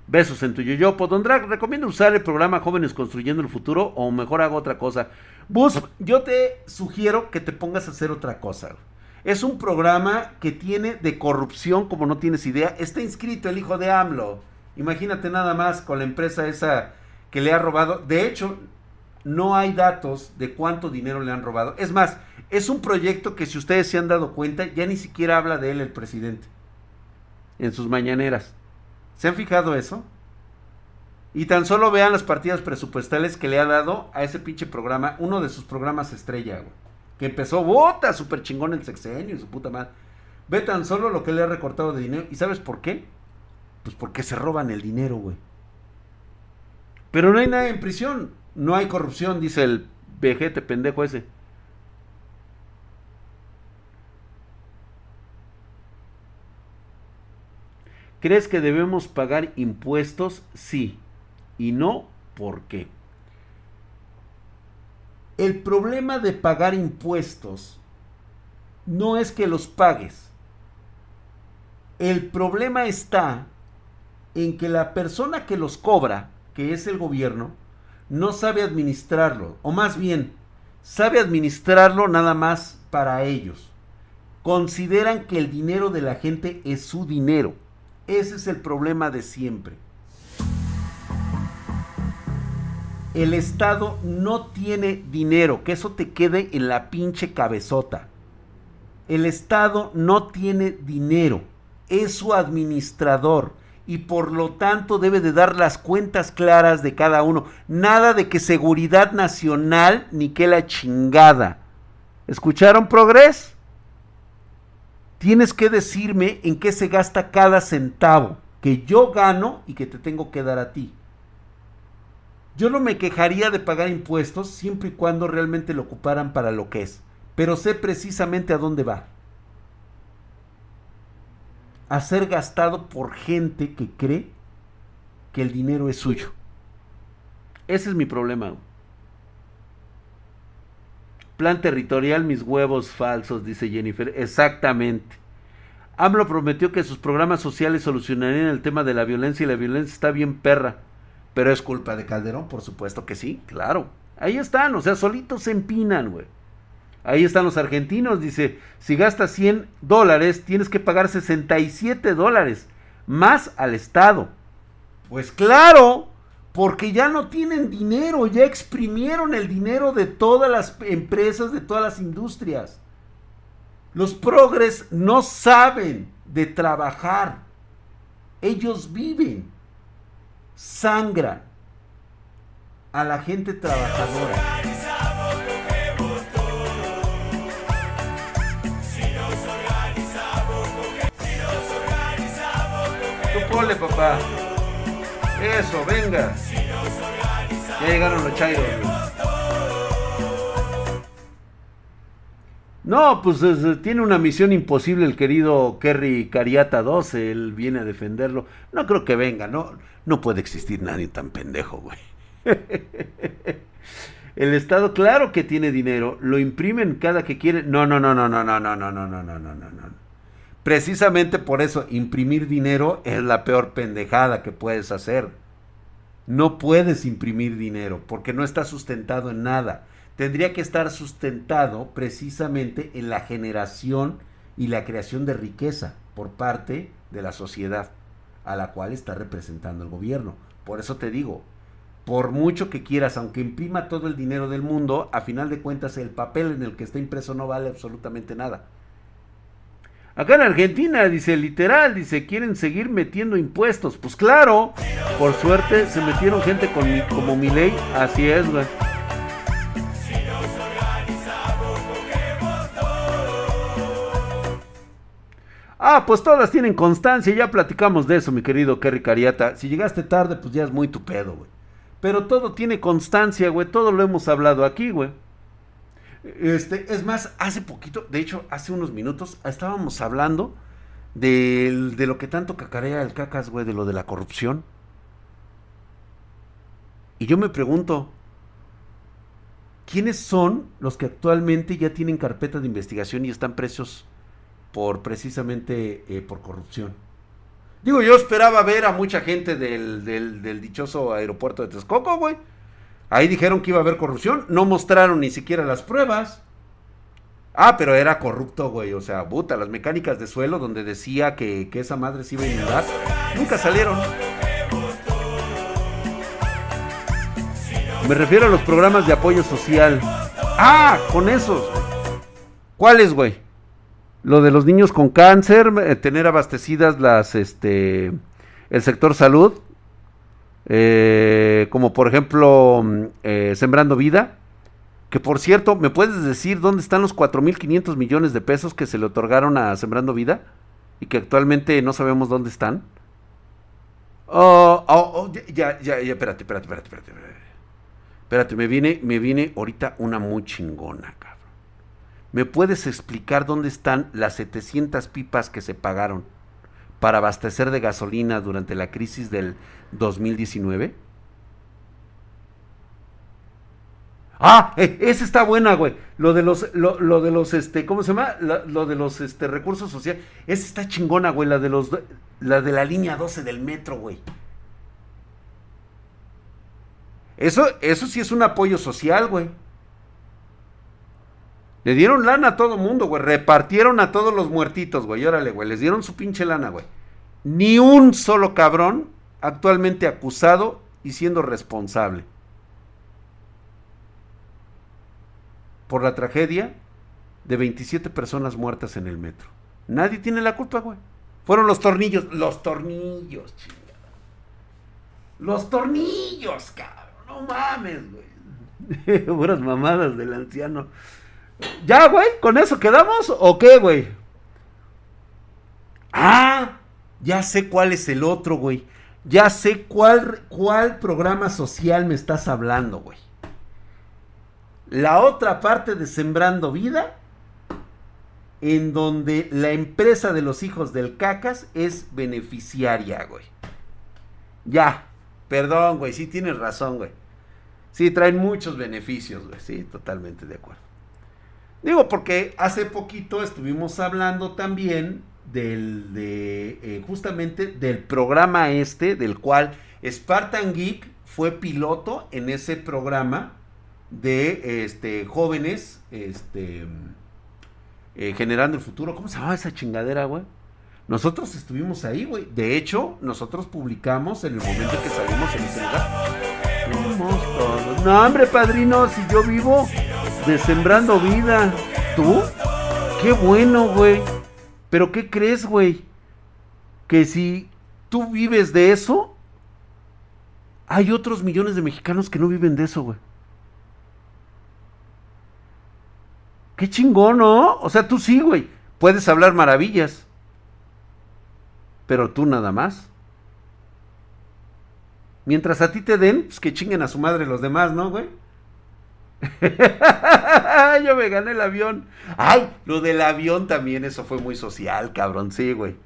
Besos en tu yoyopo. Don Drag, recomiendo usar el programa Jóvenes Construyendo el Futuro o mejor hago otra cosa. Bus, yo te sugiero que te pongas a hacer otra cosa. Es un programa que tiene de corrupción como no tienes idea. Está inscrito el hijo de AMLO. Imagínate nada más con la empresa esa que le ha robado. De hecho, no hay datos de cuánto dinero le han robado. Es más, es un proyecto que si ustedes se han dado cuenta, ya ni siquiera habla de él el presidente en sus mañaneras. ¿Se han fijado eso? Y tan solo vean las partidas presupuestales que le ha dado a ese pinche programa, uno de sus programas estrella, güey. Que empezó, bota, súper chingón el sexenio y su puta madre. Ve tan solo lo que le ha recortado de dinero. ¿Y sabes por qué? Pues porque se roban el dinero, güey. Pero no hay nada en prisión. No hay corrupción, dice el vejete pendejo ese. ¿Crees que debemos pagar impuestos? Sí. Y no, ¿por qué? El problema de pagar impuestos no es que los pagues. El problema está en que la persona que los cobra que es el gobierno, no sabe administrarlo, o más bien, sabe administrarlo nada más para ellos. Consideran que el dinero de la gente es su dinero. Ese es el problema de siempre. El Estado no tiene dinero, que eso te quede en la pinche cabezota. El Estado no tiene dinero, es su administrador y por lo tanto debe de dar las cuentas claras de cada uno. Nada de que seguridad nacional ni que la chingada. ¿Escucharon Progres? Tienes que decirme en qué se gasta cada centavo que yo gano y que te tengo que dar a ti. Yo no me quejaría de pagar impuestos siempre y cuando realmente lo ocuparan para lo que es, pero sé precisamente a dónde va a ser gastado por gente que cree que el dinero es suyo. Ese es mi problema. Plan territorial, mis huevos falsos, dice Jennifer. Exactamente. AMLO prometió que sus programas sociales solucionarían el tema de la violencia y la violencia está bien perra. Pero es culpa de Calderón, por supuesto que sí, claro. Ahí están, o sea, solitos se empinan, güey. Ahí están los argentinos, dice, si gastas 100 dólares, tienes que pagar 67 dólares más al Estado. Pues claro, porque ya no tienen dinero, ya exprimieron el dinero de todas las empresas, de todas las industrias. Los progres no saben de trabajar. Ellos viven, sangran a la gente trabajadora. Ponle, papá. Eso, venga. Ya llegaron los chairos. No, pues tiene una misión imposible el querido Kerry Cariata 12, él viene a defenderlo. No creo que venga, no, no puede existir nadie tan pendejo, güey. El Estado, claro que tiene dinero, lo imprimen cada que quiere. No, no, no, no, no, no, no, no, no, no, no, no, no. Precisamente por eso, imprimir dinero es la peor pendejada que puedes hacer. No puedes imprimir dinero porque no está sustentado en nada. Tendría que estar sustentado precisamente en la generación y la creación de riqueza por parte de la sociedad a la cual está representando el gobierno. Por eso te digo, por mucho que quieras, aunque imprima todo el dinero del mundo, a final de cuentas el papel en el que está impreso no vale absolutamente nada. Acá en Argentina, dice, literal, dice, quieren seguir metiendo impuestos. Pues claro, por suerte se metieron gente con como mi ley. Así es, güey. Ah, pues todas tienen constancia, ya platicamos de eso, mi querido Kerry Cariata. Si llegaste tarde, pues ya es muy tu pedo, güey. Pero todo tiene constancia, güey, todo lo hemos hablado aquí, güey. Este, es más, hace poquito, de hecho, hace unos minutos, estábamos hablando de, de lo que tanto cacarea el cacas, güey, de lo de la corrupción. Y yo me pregunto, ¿quiénes son los que actualmente ya tienen carpeta de investigación y están presos por precisamente eh, por corrupción? Digo, yo esperaba ver a mucha gente del, del, del dichoso aeropuerto de Texcoco, güey. Ahí dijeron que iba a haber corrupción, no mostraron ni siquiera las pruebas. Ah, pero era corrupto, güey. O sea, puta, las mecánicas de suelo donde decía que, esa madre se iba a inundar, nunca salieron. Me refiero a los programas de apoyo social. Ah, con esos. ¿Cuáles, güey? Lo de los niños con cáncer, eh, tener abastecidas las, este, el sector salud, eh, como por ejemplo mm, eh, Sembrando Vida, que por cierto, ¿me puedes decir dónde están los 4.500 millones de pesos que se le otorgaron a Sembrando Vida y que actualmente no sabemos dónde están? Oh, oh, oh ya, ya, ya, espérate, espérate, espérate, espérate. Espérate, me viene, me viene ahorita una muy chingona, cabrón. ¿Me puedes explicar dónde están las 700 pipas que se pagaron para abastecer de gasolina durante la crisis del 2019? Ah, eh, esa está buena, güey. Lo de los, lo, de los, este, ¿cómo se llama? lo de los, este, recursos sociales. Esa está chingona, güey. La de los, la de la línea 12 del metro, güey. Eso, eso sí es un apoyo social, güey. Le dieron lana a todo mundo, güey. Repartieron a todos los muertitos, güey. Órale, güey. Les dieron su pinche lana, güey. Ni un solo cabrón actualmente acusado y siendo responsable por la tragedia de 27 personas muertas en el metro. Nadie tiene la culpa, güey. Fueron los tornillos, los tornillos, chingada. Los tornillos, cabrón. No mames, güey. Buenas mamadas del anciano. ¿Ya, güey? ¿Con eso quedamos o qué, güey? Ah, ya sé cuál es el otro, güey. Ya sé cuál, cuál programa social me estás hablando, güey. La otra parte de Sembrando Vida, en donde la empresa de los hijos del cacas es beneficiaria, güey. Ya, perdón, güey, sí tienes razón, güey. Sí, traen muchos beneficios, güey, sí, totalmente de acuerdo. Digo, porque hace poquito estuvimos hablando también del, de, eh, justamente del programa este, del cual Spartan Geek fue piloto en ese programa de este, jóvenes este, eh, generando el futuro. ¿Cómo se llamaba esa chingadera, güey? Nosotros estuvimos ahí, güey. De hecho, nosotros publicamos en el momento que salimos en ese lugar. No, hombre, padrino, si yo vivo de sembrando vida. ¿Tú? Qué bueno, güey. Pero ¿qué crees, güey? Que si tú vives de eso, hay otros millones de mexicanos que no viven de eso, güey. Qué chingón, ¿no? O sea, tú sí, güey. Puedes hablar maravillas. Pero tú nada más. Mientras a ti te den, pues que chinguen a su madre los demás, ¿no, güey? Yo me gané el avión. Ay, lo del avión también, eso fue muy social, cabrón, sí, güey.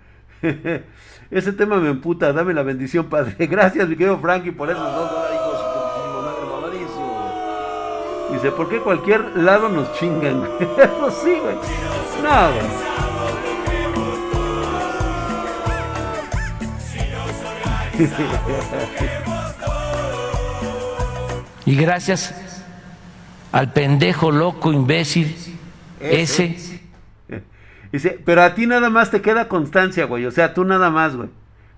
Ese tema me emputa, dame la bendición, padre. Gracias, mi querido Frankie, por esos dos dólares. Dice, ¿por qué cualquier lado nos chingan? Eso sí, güey. No, y gracias al pendejo loco imbécil ese. Dice, pero a ti nada más te queda constancia, güey. O sea, tú nada más, güey.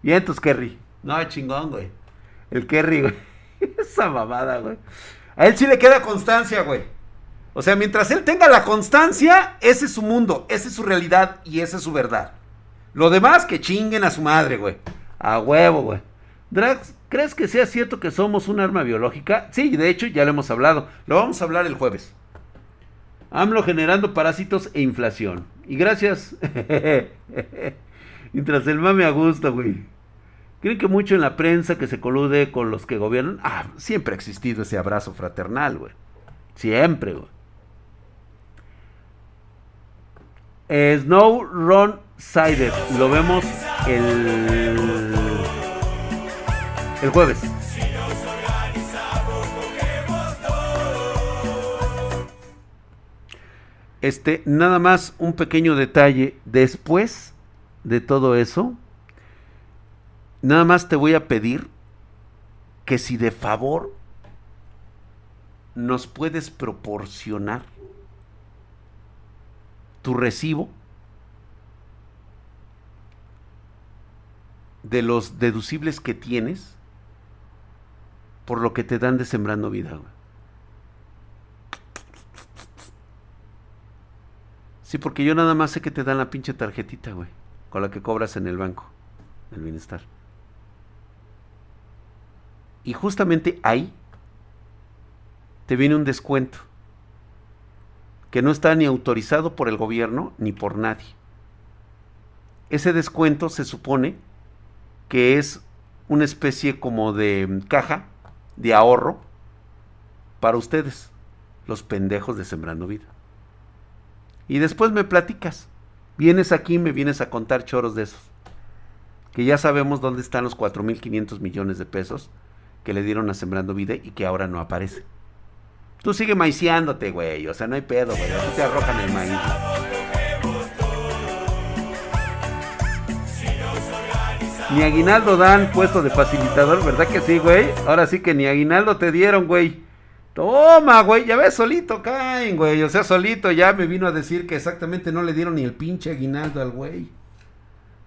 Y entonces, Kerry. No, chingón, güey. El Kerry, güey. Esa babada, güey. A él sí le queda constancia, güey. O sea, mientras él tenga la constancia, ese es su mundo, esa es su realidad y esa es su verdad. Lo demás, que chinguen a su madre, güey. A huevo, güey. Drax, ¿crees que sea cierto que somos un arma biológica? Sí, de hecho, ya lo hemos hablado. Lo vamos a hablar el jueves. AMLO generando parásitos e inflación. Y gracias. Mientras el mame a gusto, güey. ¿Creen que mucho en la prensa que se colude con los que gobiernan? Ah, siempre ha existido ese abrazo fraternal, güey. Siempre, güey. Snow Run Sider. Lo vemos el, el jueves. Este, nada más un pequeño detalle. Después de todo eso, Nada más te voy a pedir que si de favor nos puedes proporcionar tu recibo de los deducibles que tienes por lo que te dan de sembrando vida. Sí, porque yo nada más sé que te dan la pinche tarjetita, güey, con la que cobras en el banco, el bienestar. Y justamente ahí te viene un descuento que no está ni autorizado por el gobierno ni por nadie. Ese descuento se supone que es una especie como de caja de ahorro para ustedes, los pendejos de Sembrando Vida. Y después me platicas. Vienes aquí y me vienes a contar choros de esos. Que ya sabemos dónde están los 4.500 millones de pesos que le dieron a Sembrando Vida y que ahora no aparece. Tú sigue maiciándote, güey. O sea, no hay pedo, güey. Te arrojan el maíz. Ni aguinaldo dan puesto de facilitador, ¿verdad que sí, güey? Ahora sí que ni aguinaldo te dieron, güey. Toma, güey, ya ves, solito caen, güey. O sea, solito ya me vino a decir que exactamente no le dieron ni el pinche aguinaldo al güey.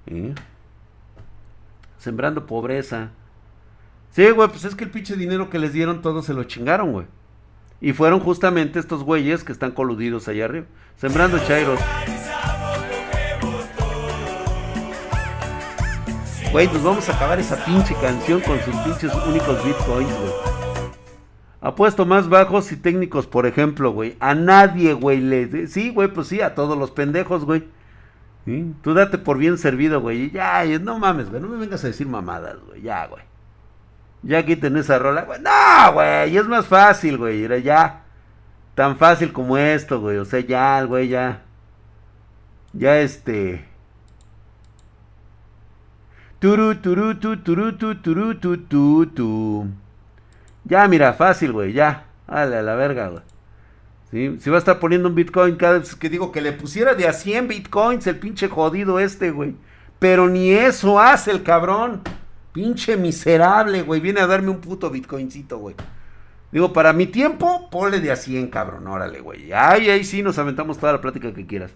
¿Eh? Sembrando pobreza. Sí, güey, pues es que el pinche dinero que les dieron todos se lo chingaron, güey. Y fueron justamente estos güeyes que están coludidos allá arriba. Sembrando chairos. Güey, nos vamos a acabar esa pinche canción con sus pinches únicos bitcoins, güey. Apuesto más bajos y técnicos, por ejemplo, güey. A nadie, güey. Le... Sí, güey, pues sí, a todos los pendejos, güey. Tú date por bien servido, güey. Ya, no mames, güey. No me vengas a decir mamadas, güey. Ya, güey. Ya quiten esa rola, güey. No, güey, es más fácil, güey. Era ya. Tan fácil como esto, güey. O sea, ya, güey, ya. Ya este. Turu, turu, tu, turu, tu, turu, tu, tu, tu. Ya, mira, fácil, güey, ya. Dale a la verga. ¿Sí? Si va a estar poniendo un Bitcoin cada vez que digo que le pusiera de a 100 Bitcoins el pinche jodido este, güey. Pero ni eso hace el cabrón. Pinche miserable, güey. Viene a darme un puto Bitcoincito, güey. Digo, para mi tiempo, ponle de a 100, cabrón. Órale, güey. Ay, ahí sí nos aventamos toda la plática que quieras.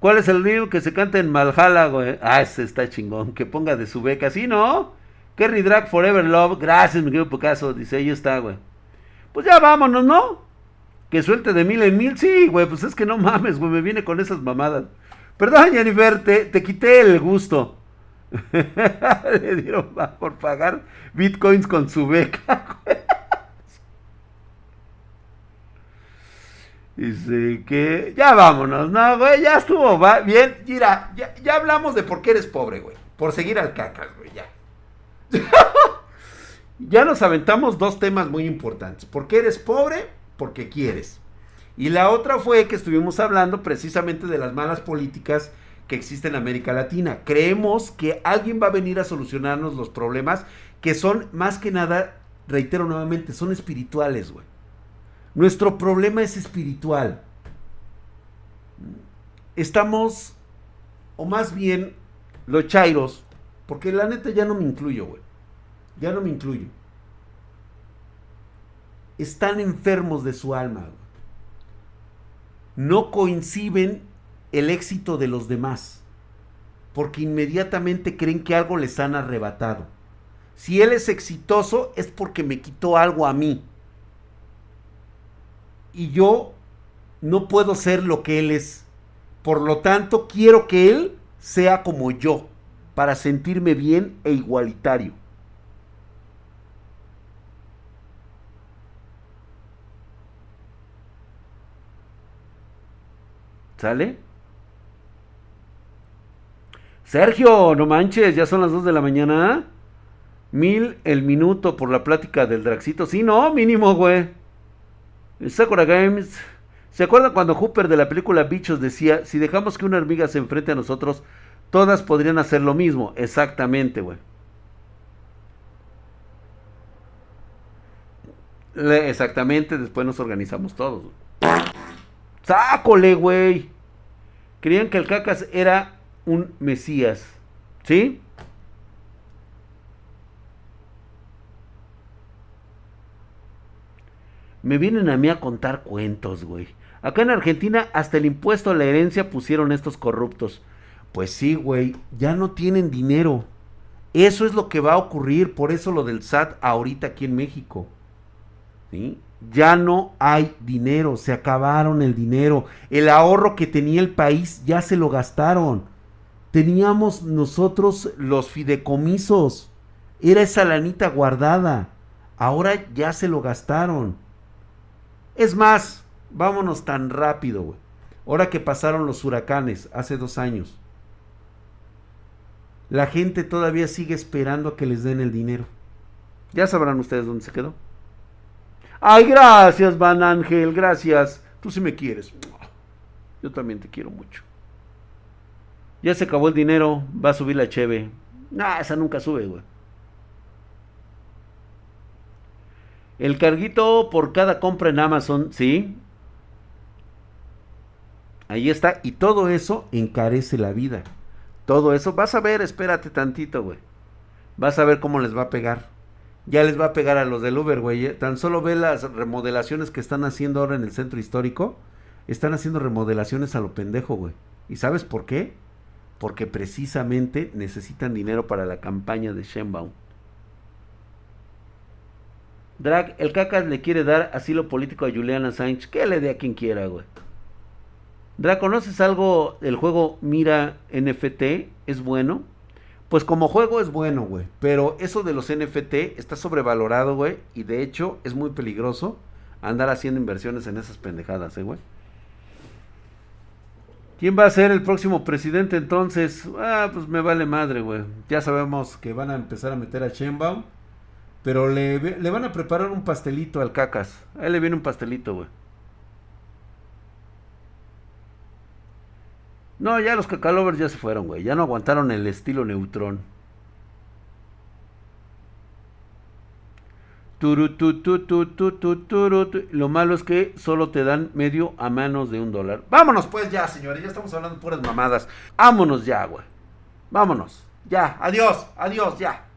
¿Cuál es el río que se canta en Malhala, güey? Ah, ese está chingón. Que ponga de su beca. ¿Sí, no? Kerry Drag Forever Love. Gracias, mi querido Picasso. Dice, ahí está, güey. Pues ya vámonos, ¿no? Que suelte de mil en mil. Sí, güey, pues es que no mames, güey. Me viene con esas mamadas. Perdón, Jennifer, te, te quité el gusto. Le dieron por pagar bitcoins con su beca, güey. Dice que ya vámonos, no, güey, ya estuvo, bien. Mira, ya, ya hablamos de por qué eres pobre, güey. Por seguir al cacas, güey, ya. ya nos aventamos dos temas muy importantes. ¿Por qué eres pobre? Porque quieres. Y la otra fue que estuvimos hablando precisamente de las malas políticas que existen en América Latina. Creemos que alguien va a venir a solucionarnos los problemas que son más que nada, reitero nuevamente, son espirituales, güey. Nuestro problema es espiritual. Estamos, o más bien, los chairos, porque la neta ya no me incluyo, güey. Ya no me incluyo. Están enfermos de su alma. No coinciden el éxito de los demás, porque inmediatamente creen que algo les han arrebatado. Si él es exitoso es porque me quitó algo a mí y yo no puedo ser lo que Él es. Por lo tanto, quiero que Él sea como yo, para sentirme bien e igualitario. ¿Sale? Sergio, no manches, ya son las 2 de la mañana. Mil el minuto por la plática del Draxito. Sí, no, mínimo, güey. Sakura Games. ¿Se acuerdan cuando Hooper de la película Bichos decía, si dejamos que una hormiga se enfrente a nosotros, todas podrían hacer lo mismo? Exactamente, güey. Exactamente, después nos organizamos todos. ¡Sácole, güey! Creían que el cacas era un mesías. ¿Sí? Me vienen a mí a contar cuentos, güey. Acá en Argentina hasta el impuesto a la herencia pusieron estos corruptos. Pues sí, güey, ya no tienen dinero. Eso es lo que va a ocurrir, por eso lo del SAT ahorita aquí en México. ¿Sí? Ya no hay dinero, se acabaron el dinero. El ahorro que tenía el país ya se lo gastaron. Teníamos nosotros los fideicomisos. Era esa lanita guardada. Ahora ya se lo gastaron. Es más, vámonos tan rápido, güey. Ahora que pasaron los huracanes, hace dos años. La gente todavía sigue esperando a que les den el dinero. Ya sabrán ustedes dónde se quedó. Ay, gracias, Van Ángel, gracias. Tú sí me quieres. Yo también te quiero mucho. Ya se acabó el dinero, va a subir la cheve. Nah, esa nunca sube, güey. El carguito por cada compra en Amazon, ¿sí? Ahí está. Y todo eso encarece la vida. Todo eso. Vas a ver, espérate tantito, güey. Vas a ver cómo les va a pegar. Ya les va a pegar a los del Uber, güey. ¿eh? Tan solo ve las remodelaciones que están haciendo ahora en el centro histórico. Están haciendo remodelaciones a lo pendejo, güey. ¿Y sabes por qué? Porque precisamente necesitan dinero para la campaña de Shenbaum. Drag, el cacas le quiere dar asilo político a Juliana Sánchez. Que le dé a quien quiera, güey. Drag, ¿conoces algo del juego Mira NFT? ¿Es bueno? Pues como juego es bueno, güey. Pero eso de los NFT está sobrevalorado, güey. Y de hecho es muy peligroso andar haciendo inversiones en esas pendejadas, ¿eh, güey? ¿Quién va a ser el próximo presidente entonces? Ah, pues me vale madre, güey. Ya sabemos que van a empezar a meter a Sheinbaum. Pero le, le, van a preparar un pastelito al cacas. Ahí le viene un pastelito, güey. No, ya los cacalovers ya se fueron, güey. Ya no aguantaron el estilo neutrón. Lo malo es que solo te dan medio a manos de un dólar. Vámonos pues ya, señores. Ya estamos hablando puras mamadas. Vámonos ya, güey. Vámonos. Ya. Adiós. Adiós, ya.